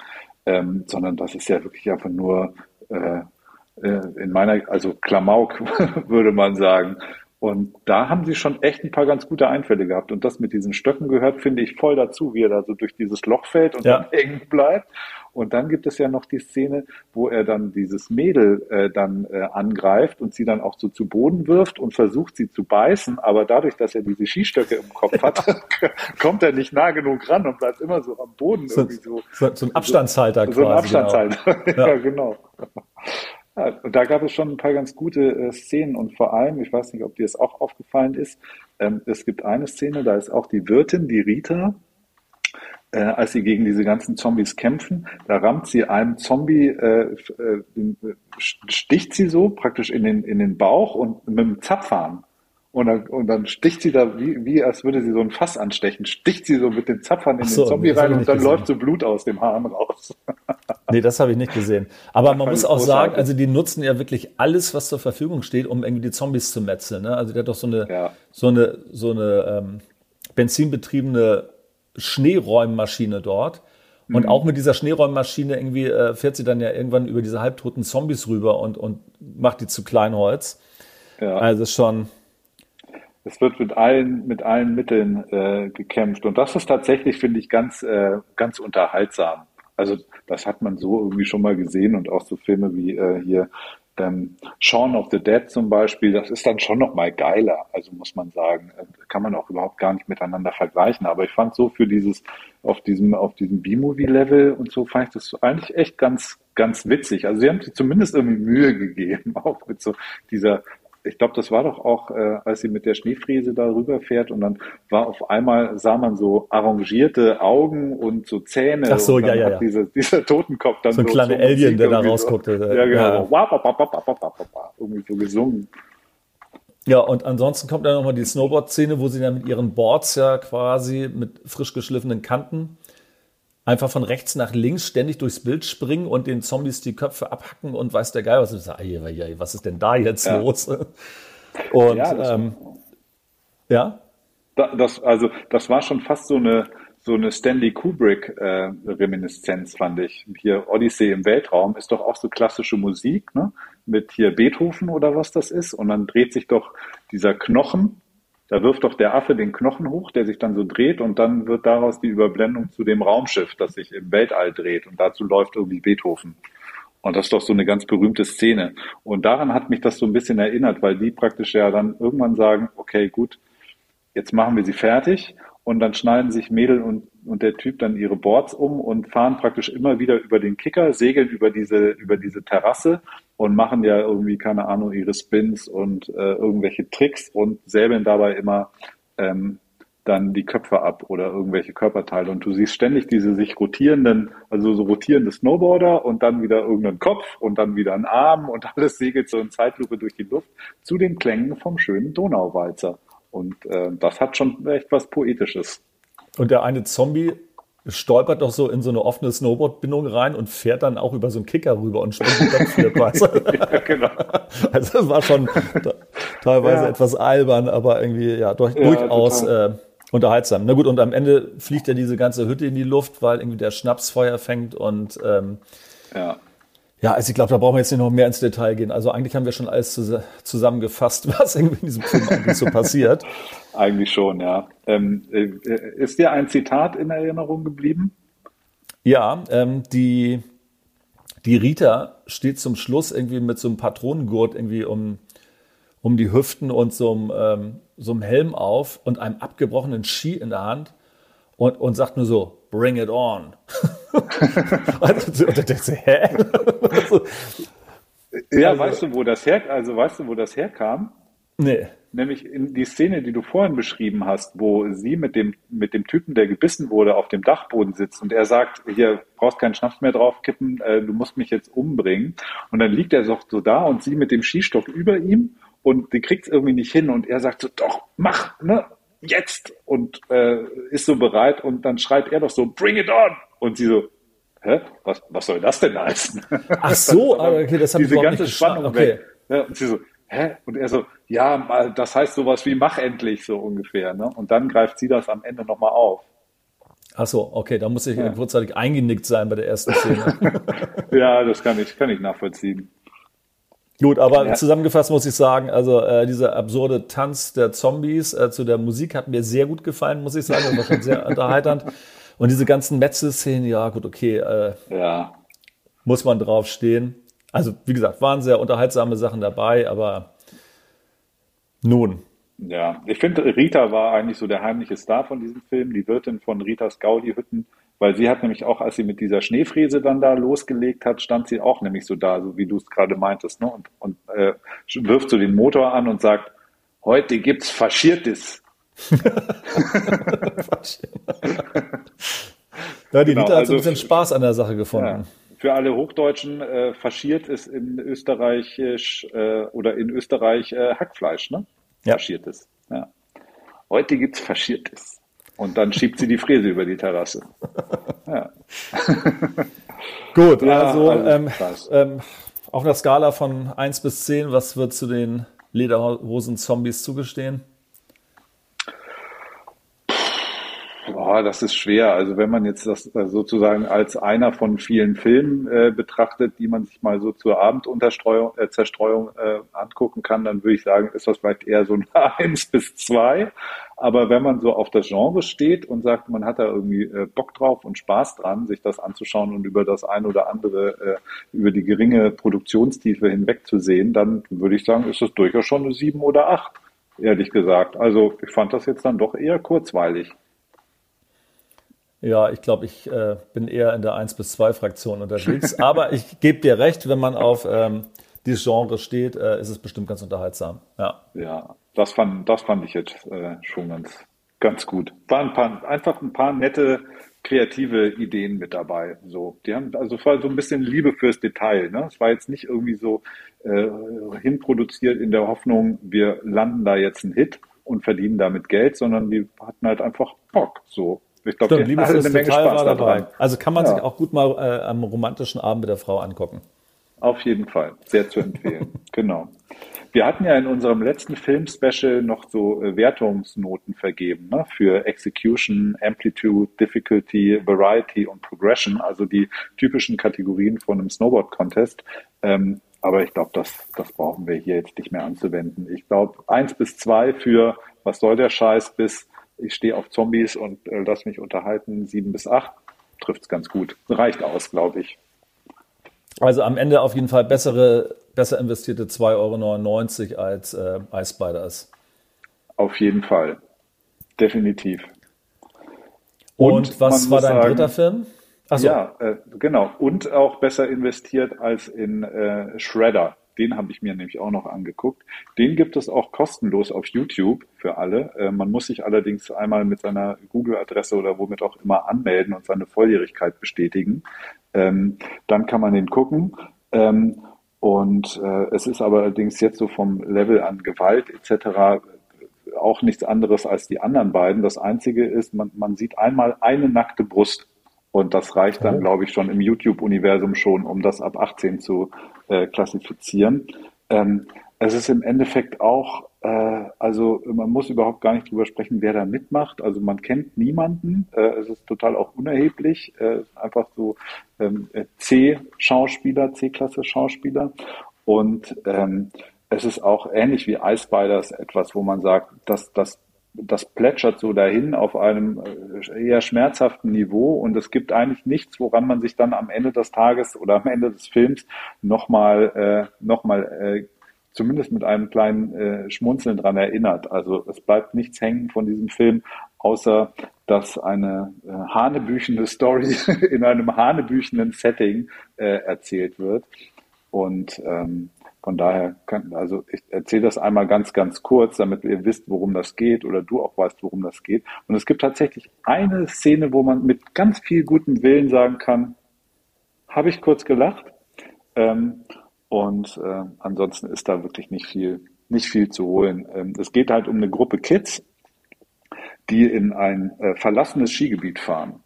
ähm, sondern das ist ja wirklich einfach nur äh, äh in meiner, also Klamauk würde man sagen, und da haben sie schon echt ein paar ganz gute Einfälle gehabt. Und das mit diesen Stöcken gehört, finde ich, voll dazu, wie er da so durch dieses Loch fällt und ja. dann hängen bleibt. Und dann gibt es ja noch die Szene, wo er dann dieses Mädel äh, dann äh, angreift und sie dann auch so zu Boden wirft und versucht, sie zu beißen. Aber dadurch, dass er diese Skistöcke im Kopf hat, kommt er nicht nah genug ran und bleibt immer so am Boden so, irgendwie so. So, so ein Abstandshalter so, quasi. So ein Abstandshalter, genau. ja, genau. Ja, und da gab es schon ein paar ganz gute äh, Szenen und vor allem, ich weiß nicht, ob dir das auch aufgefallen ist, ähm, es gibt eine Szene, da ist auch die Wirtin, die Rita, äh, als sie gegen diese ganzen Zombies kämpfen, da rammt sie einem Zombie, äh, äh, sticht sie so praktisch in den, in den Bauch und mit dem Zapfhahn. Und dann, und dann sticht sie da, wie, wie als würde sie so ein Fass anstechen, sticht sie so mit den Zapfern in so, den Zombie rein und dann gesehen. läuft so Blut aus dem Hahn raus. nee, das habe ich nicht gesehen. Aber man muss auch sagen, also die nutzen ja wirklich alles, was zur Verfügung steht, um irgendwie die Zombies zu metzeln. Ne? Also der hat doch so eine, ja. so eine, so eine ähm, benzinbetriebene Schneeräummaschine dort. Und mhm. auch mit dieser Schneeräummaschine irgendwie äh, fährt sie dann ja irgendwann über diese halbtoten Zombies rüber und, und macht die zu Kleinholz. Ja. Also schon, es wird mit allen, mit allen Mitteln äh, gekämpft. Und das ist tatsächlich, finde ich, ganz, äh, ganz unterhaltsam. Also das hat man so irgendwie schon mal gesehen und auch so Filme wie äh, hier ähm, Shaun of the Dead zum Beispiel, das ist dann schon noch mal geiler. Also muss man sagen, äh, kann man auch überhaupt gar nicht miteinander vergleichen. Aber ich fand so für dieses auf diesem auf diesem B-Movie-Level und so fand ich das eigentlich echt ganz ganz witzig. Also sie haben sich zumindest irgendwie Mühe gegeben, auch mit so dieser ich glaube, das war doch auch, äh, als sie mit der Schneefriese da rüberfährt und dann war auf einmal, sah man so arrangierte Augen und so Zähne. Ach so, ja, ja, ja. Diese, dieser Totenkopf dann so. ein so, kleiner so Alien, der da rausguckte. Ja, genau. Ja. Irgendwie so gesungen. Ja, und ansonsten kommt dann nochmal die Snowboard-Szene, wo sie dann mit ihren Boards ja quasi mit frisch geschliffenen Kanten einfach von rechts nach links ständig durchs Bild springen und den Zombies die Köpfe abhacken und weiß der Geil was. ist. was ist denn da jetzt ja. los? Und ja, das, ähm, ja? Das, also das war schon fast so eine so eine Stanley Kubrick-Reminiszenz, äh, fand ich. Hier Odyssey im Weltraum ist doch auch so klassische Musik, ne? Mit hier Beethoven oder was das ist. Und dann dreht sich doch dieser Knochen, da wirft doch der Affe den Knochen hoch, der sich dann so dreht und dann wird daraus die Überblendung zu dem Raumschiff, das sich im Weltall dreht. Und dazu läuft irgendwie Beethoven. Und das ist doch so eine ganz berühmte Szene. Und daran hat mich das so ein bisschen erinnert, weil die praktisch ja dann irgendwann sagen, okay, gut, jetzt machen wir sie fertig und dann schneiden sich Mädel und, und der Typ dann ihre Boards um und fahren praktisch immer wieder über den Kicker, segeln über diese, über diese Terrasse und machen ja irgendwie, keine Ahnung, ihre Spins und äh, irgendwelche Tricks und säbeln dabei immer ähm, dann die Köpfe ab oder irgendwelche Körperteile. Und du siehst ständig diese sich rotierenden, also so rotierende Snowboarder und dann wieder irgendeinen Kopf und dann wieder einen Arm und alles segelt so in Zeitlupe durch die Luft zu den Klängen vom schönen Donauwalzer. Und äh, das hat schon echt was Poetisches. Und der eine Zombie stolpert doch so in so eine offene Snowboard-Bindung rein und fährt dann auch über so einen Kicker rüber und springt dann viertweise. ja, genau. Also das war schon teilweise ja. etwas albern, aber irgendwie ja, durch, ja durchaus äh, unterhaltsam. Na gut, und am Ende fliegt ja diese ganze Hütte in die Luft, weil irgendwie der Schnaps Feuer fängt und ähm, ja. Ja, also ich glaube, da brauchen wir jetzt nicht noch mehr ins Detail gehen. Also eigentlich haben wir schon alles zusammengefasst, was irgendwie in diesem Film eigentlich so passiert. Eigentlich schon, ja. Ähm, äh, ist dir ein Zitat in Erinnerung geblieben? Ja, ähm, die, die Rita steht zum Schluss irgendwie mit so einem Patronengurt irgendwie um, um die Hüften und so einem, ähm, so einem Helm auf und einem abgebrochenen Ski in der Hand und, und sagt nur so, bring it on. also, und denkst hä? ja, also, weißt du, wo das her, also weißt du, wo das herkam? Nee. Nämlich in die Szene, die du vorhin beschrieben hast, wo sie mit dem, mit dem Typen, der gebissen wurde, auf dem Dachboden sitzt und er sagt, hier brauchst keinen Schnaps mehr draufkippen, äh, du musst mich jetzt umbringen. Und dann liegt er so, so da und sie mit dem Skistock über ihm und die kriegt es irgendwie nicht hin und er sagt so, doch, mach, ne? Jetzt und äh, ist so bereit und dann schreit er doch so, bring it on! Und sie so, hä, was, was soll das denn heißen? Ach so, ah, okay, das habe ich Diese ganze Spannung okay. weg. Ja, und sie so, hä? Und er so, ja, das heißt sowas wie mach endlich, so ungefähr. Ne? Und dann greift sie das am Ende nochmal auf. Ach so, okay, da muss ich ja. kurzzeitig eingenickt sein bei der ersten Szene. ja, das kann ich, kann ich nachvollziehen. Gut, aber ja. zusammengefasst muss ich sagen, also äh, dieser absurde Tanz der Zombies äh, zu der Musik hat mir sehr gut gefallen, muss ich sagen. Das war schon sehr unterhalternd. Und diese ganzen Metzel-Szenen, ja gut, okay, äh, ja. muss man drauf stehen. Also wie gesagt, waren sehr unterhaltsame Sachen dabei, aber nun. Ja, ich finde, Rita war eigentlich so der heimliche Star von diesem Film, die Wirtin von Ritas Gaudi-Hütten. Weil sie hat nämlich auch, als sie mit dieser Schneefräse dann da losgelegt hat, stand sie auch nämlich so da, so wie du es gerade meintest, ne? Und, und äh, wirft so den Motor an und sagt, heute gibt's Faschiertes. ja, die genau, Rita hat also so ein bisschen Spaß an der Sache gefunden. Ja, für alle Hochdeutschen, äh, faschiert ist in Österreichisch äh, oder in Österreich äh, Hackfleisch, ne? Ja. Faschiertes. Ja. Heute gibt's Faschiertes. Und dann schiebt sie die Fräse über die Terrasse. Ja. Gut, ja, also ähm, ähm, auf einer Skala von 1 bis 10, was wird zu den Lederhosen-Zombies zugestehen? Boah, das ist schwer. Also wenn man jetzt das äh, sozusagen als einer von vielen Filmen äh, betrachtet, die man sich mal so zur Abendunterstreuung, äh, Zerstreuung äh, angucken kann, dann würde ich sagen, ist das vielleicht eher so ein 1 bis 2. Aber wenn man so auf das Genre steht und sagt, man hat da irgendwie äh, Bock drauf und Spaß dran, sich das anzuschauen und über das ein oder andere, äh, über die geringe Produktionstiefe hinwegzusehen, dann würde ich sagen, ist das durchaus schon eine 7 oder 8, ehrlich gesagt. Also ich fand das jetzt dann doch eher kurzweilig. Ja, ich glaube, ich äh, bin eher in der 1 bis 2 Fraktion unterwegs. Aber ich gebe dir recht, wenn man auf ähm, dieses Genre steht, äh, ist es bestimmt ganz unterhaltsam. Ja, ja das, fand, das fand ich jetzt äh, schon ganz, ganz gut. Waren ein paar, einfach ein paar nette, kreative Ideen mit dabei. So, die haben also war so ein bisschen Liebe fürs Detail. Ne? Es war jetzt nicht irgendwie so äh, hinproduziert in der Hoffnung, wir landen da jetzt einen Hit und verdienen damit Geld, sondern die hatten halt einfach Bock. So, Ich glaube, die Liebes eine Menge Spaß dabei. Also kann man ja. sich auch gut mal äh, am romantischen Abend mit der Frau angucken. Auf jeden Fall, sehr zu empfehlen. genau. Wir hatten ja in unserem letzten Film-Special noch so äh, Wertungsnoten vergeben ne? für Execution, Amplitude, Difficulty, Variety und Progression, also die typischen Kategorien von einem Snowboard-Contest. Ähm, aber ich glaube, das, das brauchen wir hier jetzt nicht mehr anzuwenden. Ich glaube, eins bis zwei für was soll der Scheiß bis ich stehe auf Zombies und äh, lass mich unterhalten, sieben bis acht trifft es ganz gut. Reicht aus, glaube ich. Also am Ende auf jeden Fall bessere besser investierte 2,99 Euro als äh, Ice Spiders. Auf jeden Fall. Definitiv. Und, Und was war dein sagen, dritter Film? Achso. Ja, äh, genau. Und auch besser investiert als in äh, Shredder. Den habe ich mir nämlich auch noch angeguckt. Den gibt es auch kostenlos auf YouTube für alle. Äh, man muss sich allerdings einmal mit seiner Google-Adresse oder womit auch immer anmelden und seine Volljährigkeit bestätigen. Ähm, dann kann man den gucken. Ähm, und äh, es ist aber allerdings jetzt so vom Level an Gewalt etc. auch nichts anderes als die anderen beiden. Das Einzige ist, man, man sieht einmal eine nackte Brust. Und das reicht dann, glaube ich, schon im YouTube-Universum schon, um das ab 18 zu äh, klassifizieren. Ähm, es ist im Endeffekt auch, äh, also man muss überhaupt gar nicht drüber sprechen, wer da mitmacht. Also man kennt niemanden. Äh, es ist total auch unerheblich. Äh, einfach so ähm, C-Schauspieler, C-Klasse-Schauspieler. Und ähm, es ist auch ähnlich wie Ice Spiders etwas, wo man sagt, dass das das plätschert so dahin auf einem äh, eher schmerzhaften Niveau und es gibt eigentlich nichts, woran man sich dann am Ende des Tages oder am Ende des Films nochmal äh, noch mal, äh, zumindest mit einem kleinen äh, Schmunzeln dran erinnert. Also es bleibt nichts hängen von diesem Film, außer dass eine äh, hanebüchende Story in einem hanebüchenden Setting äh, erzählt wird. Und ähm, von daher kann, also ich erzähle das einmal ganz, ganz kurz, damit ihr wisst, worum das geht oder du auch weißt, worum das geht. Und es gibt tatsächlich eine Szene, wo man mit ganz viel gutem Willen sagen kann, habe ich kurz gelacht. Ähm, und äh, ansonsten ist da wirklich nicht viel, nicht viel zu holen. Ähm, es geht halt um eine Gruppe Kids, die in ein äh, verlassenes Skigebiet fahren.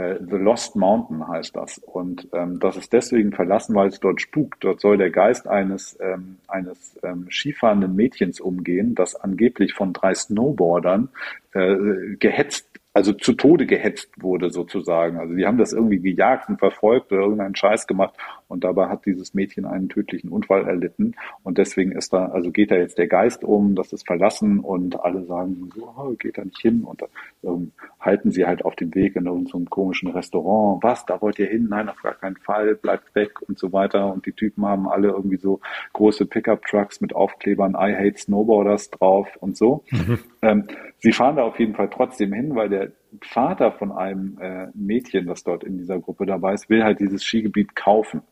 Äh, The Lost Mountain heißt das. Und ähm, das ist deswegen verlassen, weil es dort spukt. Dort soll der Geist eines, ähm, eines ähm, skifahrenden Mädchens umgehen, das angeblich von drei Snowboardern äh, gehetzt also zu Tode gehetzt wurde sozusagen. Also die haben das irgendwie gejagt und verfolgt oder irgendeinen Scheiß gemacht und dabei hat dieses Mädchen einen tödlichen Unfall erlitten und deswegen ist da, also geht da jetzt der Geist um, das ist verlassen und alle sagen so, oh, geht da nicht hin und ähm, halten sie halt auf dem Weg in irgendeinem so komischen Restaurant. Was, da wollt ihr hin? Nein, auf gar keinen Fall, bleibt weg und so weiter und die Typen haben alle irgendwie so große Pickup-Trucks mit Aufklebern I hate Snowboarders drauf und so. Mhm. Ähm, sie fahren da auf jeden Fall trotzdem hin, weil der Vater von einem äh, Mädchen, das dort in dieser Gruppe dabei ist, will halt dieses Skigebiet kaufen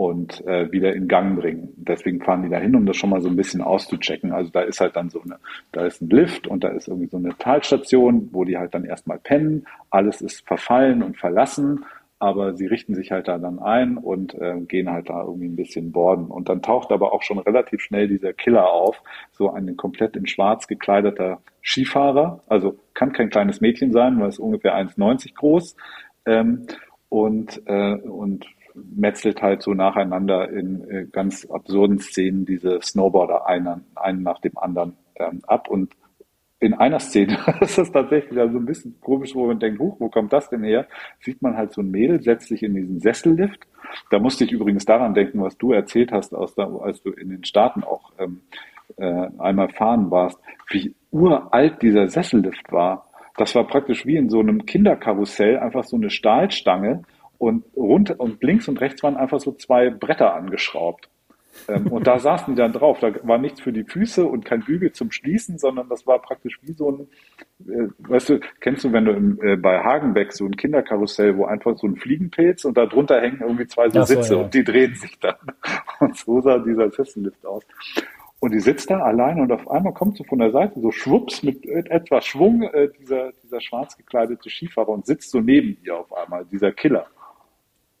und äh, wieder in Gang bringen. Deswegen fahren die da hin, um das schon mal so ein bisschen auszuchecken. Also da ist halt dann so eine, da ist ein Lift und da ist irgendwie so eine Talstation, wo die halt dann erstmal pennen. Alles ist verfallen und verlassen aber sie richten sich halt da dann ein und äh, gehen halt da irgendwie ein bisschen borden. Und dann taucht aber auch schon relativ schnell dieser Killer auf, so ein komplett in schwarz gekleideter Skifahrer, also kann kein kleines Mädchen sein, weil es ungefähr 1,90 groß ähm, und, äh, und metzelt halt so nacheinander in äh, ganz absurden Szenen diese Snowboarder einen, einen nach dem anderen ähm, ab und in einer Szene, das ist tatsächlich so ein bisschen komisch, wo man denkt, huch, wo kommt das denn her? Sieht man halt so ein Mädel, setzt sich in diesen Sessellift. Da musste ich übrigens daran denken, was du erzählt hast, aus der, als du in den Staaten auch ähm, äh, einmal fahren warst, wie uralt dieser Sessellift war. Das war praktisch wie in so einem Kinderkarussell, einfach so eine Stahlstange und rund und links und rechts waren einfach so zwei Bretter angeschraubt. Ähm, und da saßen die dann drauf. Da war nichts für die Füße und kein Bügel zum Schließen, sondern das war praktisch wie so ein, äh, weißt du, kennst du, wenn du im, äh, bei Hagenbeck so ein Kinderkarussell, wo einfach so ein Fliegenpilz und da drunter hängen irgendwie zwei so, so Sitze ja. und die drehen sich dann. Und so sah dieser Sessellift aus. Und die sitzt da alleine und auf einmal kommt so von der Seite so schwupps mit etwas Schwung äh, dieser, dieser schwarz gekleidete Skifahrer und sitzt so neben ihr auf einmal, dieser Killer.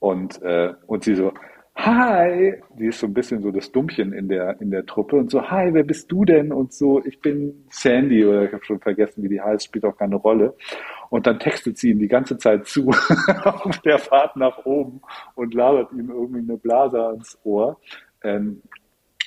Und, äh, und sie so, hi, die ist so ein bisschen so das Dummchen in der, in der Truppe und so, hi, wer bist du denn? Und so, ich bin Sandy oder ich habe schon vergessen, wie die heißt, spielt auch keine Rolle. Und dann textet sie ihm die ganze Zeit zu auf der Fahrt nach oben und labert ihm irgendwie eine Blase ans Ohr. Ähm,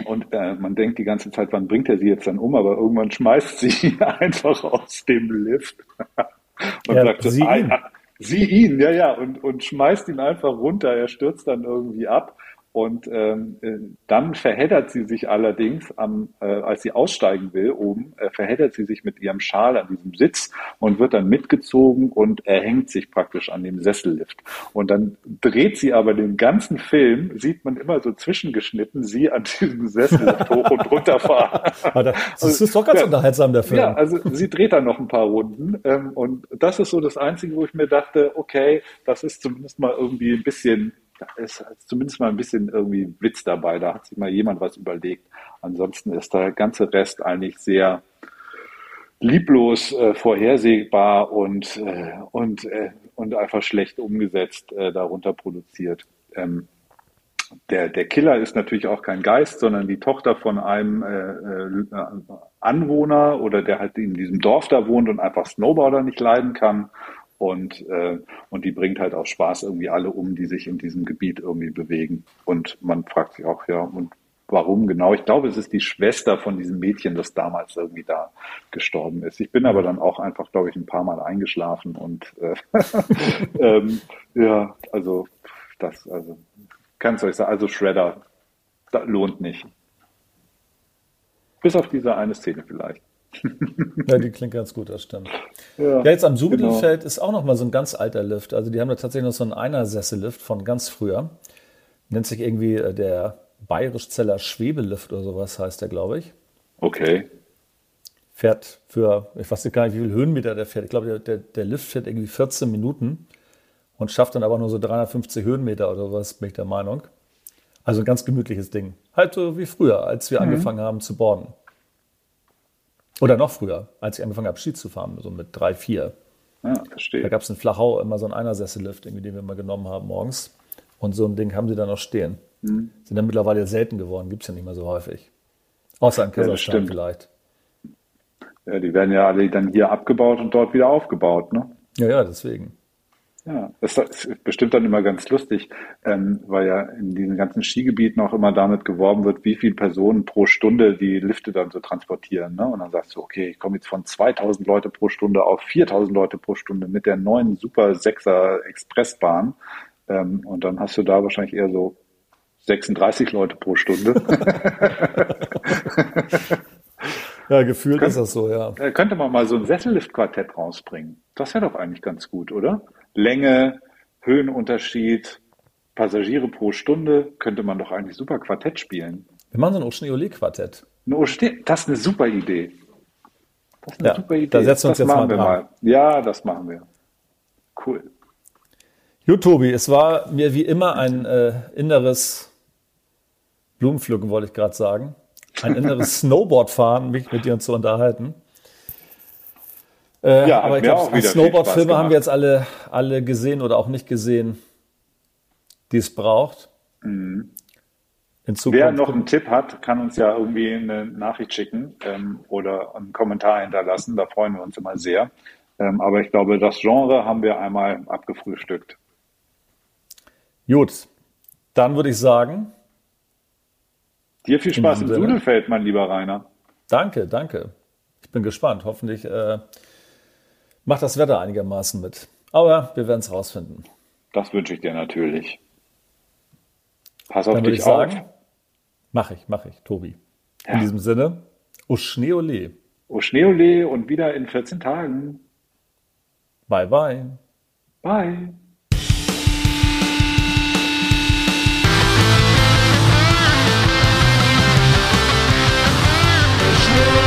und äh, man denkt die ganze Zeit, wann bringt er sie jetzt dann um? Aber irgendwann schmeißt sie einfach aus dem Lift und ja, sagt, sie, ihn. Sie ihn, ja, ja, und, und schmeißt ihn einfach runter. Er stürzt dann irgendwie ab. Und ähm, äh, dann verheddert sie sich allerdings, am, äh, als sie aussteigen will, oben, äh, verheddert sie sich mit ihrem Schal an diesem Sitz und wird dann mitgezogen und erhängt sich praktisch an dem Sessellift. Und dann dreht sie aber den ganzen Film, sieht man immer so zwischengeschnitten, sie an diesem Sessellift hoch und runter fahren. das ist doch ganz ja, unterhaltsam, der Film. Ja, also sie dreht dann noch ein paar Runden. Ähm, und das ist so das Einzige, wo ich mir dachte, okay, das ist zumindest mal irgendwie ein bisschen da ist zumindest mal ein bisschen irgendwie Witz dabei. Da hat sich mal jemand was überlegt. Ansonsten ist der ganze Rest eigentlich sehr lieblos äh, vorhersehbar und, äh, und, äh, und einfach schlecht umgesetzt äh, darunter produziert. Ähm, der, der Killer ist natürlich auch kein Geist, sondern die Tochter von einem äh, äh, Anwohner oder der halt in diesem Dorf da wohnt und einfach Snowboarder nicht leiden kann und, äh, und die bringt halt auch Spaß irgendwie alle um, die sich in diesem Gebiet irgendwie bewegen. Und man fragt sich auch, ja, und warum genau? Ich glaube, es ist die Schwester von diesem Mädchen, das damals irgendwie da gestorben ist. Ich bin aber dann auch einfach, glaube ich, ein paar Mal eingeschlafen und äh, ähm, ja, also das, also kann es euch sagen, also Shredder, lohnt nicht. Bis auf diese eine Szene vielleicht. ja, die klingt ganz gut, das stimmt. Ja, ja jetzt am Subedi-Feld genau. ist auch noch mal so ein ganz alter Lift. Also die haben da tatsächlich noch so einen Einersessel-Lift von ganz früher. Nennt sich irgendwie äh, der Bayerischzeller Schwebelift oder sowas heißt der, glaube ich. Okay. Fährt für, ich weiß gar nicht, wie viel Höhenmeter der fährt. Ich glaube, der, der Lift fährt irgendwie 14 Minuten und schafft dann aber nur so 350 Höhenmeter oder sowas, bin ich der Meinung. Also ein ganz gemütliches Ding. Halt so wie früher, als wir mhm. angefangen haben zu borden. Oder noch früher, als ich angefangen habe, Ski zu fahren, so mit drei, vier. Ja, verstehe. Da gab es in Flachau immer so einen Einersessellift, den wir mal genommen haben morgens. Und so ein Ding haben sie dann noch stehen. Mhm. Sind dann mittlerweile selten geworden, gibt es ja nicht mehr so häufig. Außer in Kasachstan ja, vielleicht. Ja, die werden ja alle dann hier abgebaut und dort wieder aufgebaut, ne? Ja, ja, deswegen. Ja, das ist bestimmt dann immer ganz lustig, ähm, weil ja in diesen ganzen Skigebieten auch immer damit geworben wird, wie viele Personen pro Stunde die Lifte dann so transportieren. Ne? Und dann sagst du, okay, ich komme jetzt von 2000 Leute pro Stunde auf 4000 Leute pro Stunde mit der neuen Super Sechser Expressbahn. Ähm, und dann hast du da wahrscheinlich eher so 36 Leute pro Stunde. ja, gefühlt Könnt, ist das so, ja. Äh, könnte man mal so ein Sessellift-Quartett rausbringen. Das wäre doch eigentlich ganz gut, oder? Länge, Höhenunterschied, Passagiere pro Stunde, könnte man doch eigentlich super Quartett spielen. Wir machen so ein Ocean-Quartett. Das ist eine super Idee. Das ist eine ja, super Idee. Da setzen wir uns das jetzt mal dran. Mal. Ja, das machen wir. Cool. Gut, Tobi, es war mir wie immer ein äh, inneres Blumenpflücken, wollte ich gerade sagen. Ein inneres Snowboardfahren, mich mit dir zu unterhalten. Äh, ja, aber ich glaube, Snowboard-Filme haben wir jetzt alle, alle gesehen oder auch nicht gesehen, die es braucht. Mhm. Wer noch einen Tipp hat, kann uns ja irgendwie eine Nachricht schicken ähm, oder einen Kommentar hinterlassen. Da freuen wir uns immer sehr. Ähm, aber ich glaube, das Genre haben wir einmal abgefrühstückt. Gut, dann würde ich sagen. Dir viel Spaß im Sudelfeld, mein lieber Rainer. Danke, danke. Ich bin gespannt. Hoffentlich äh, macht das Wetter einigermaßen mit. Aber wir werden es rausfinden. Das wünsche ich dir natürlich. Pass auf Dann dich ich auf. Sagen, mach ich, mach ich, Tobi. Ja. In diesem Sinne, au Schneeole. Au Schneeole und wieder in 14 Tagen. Bye, bye. Bye. Schneeole.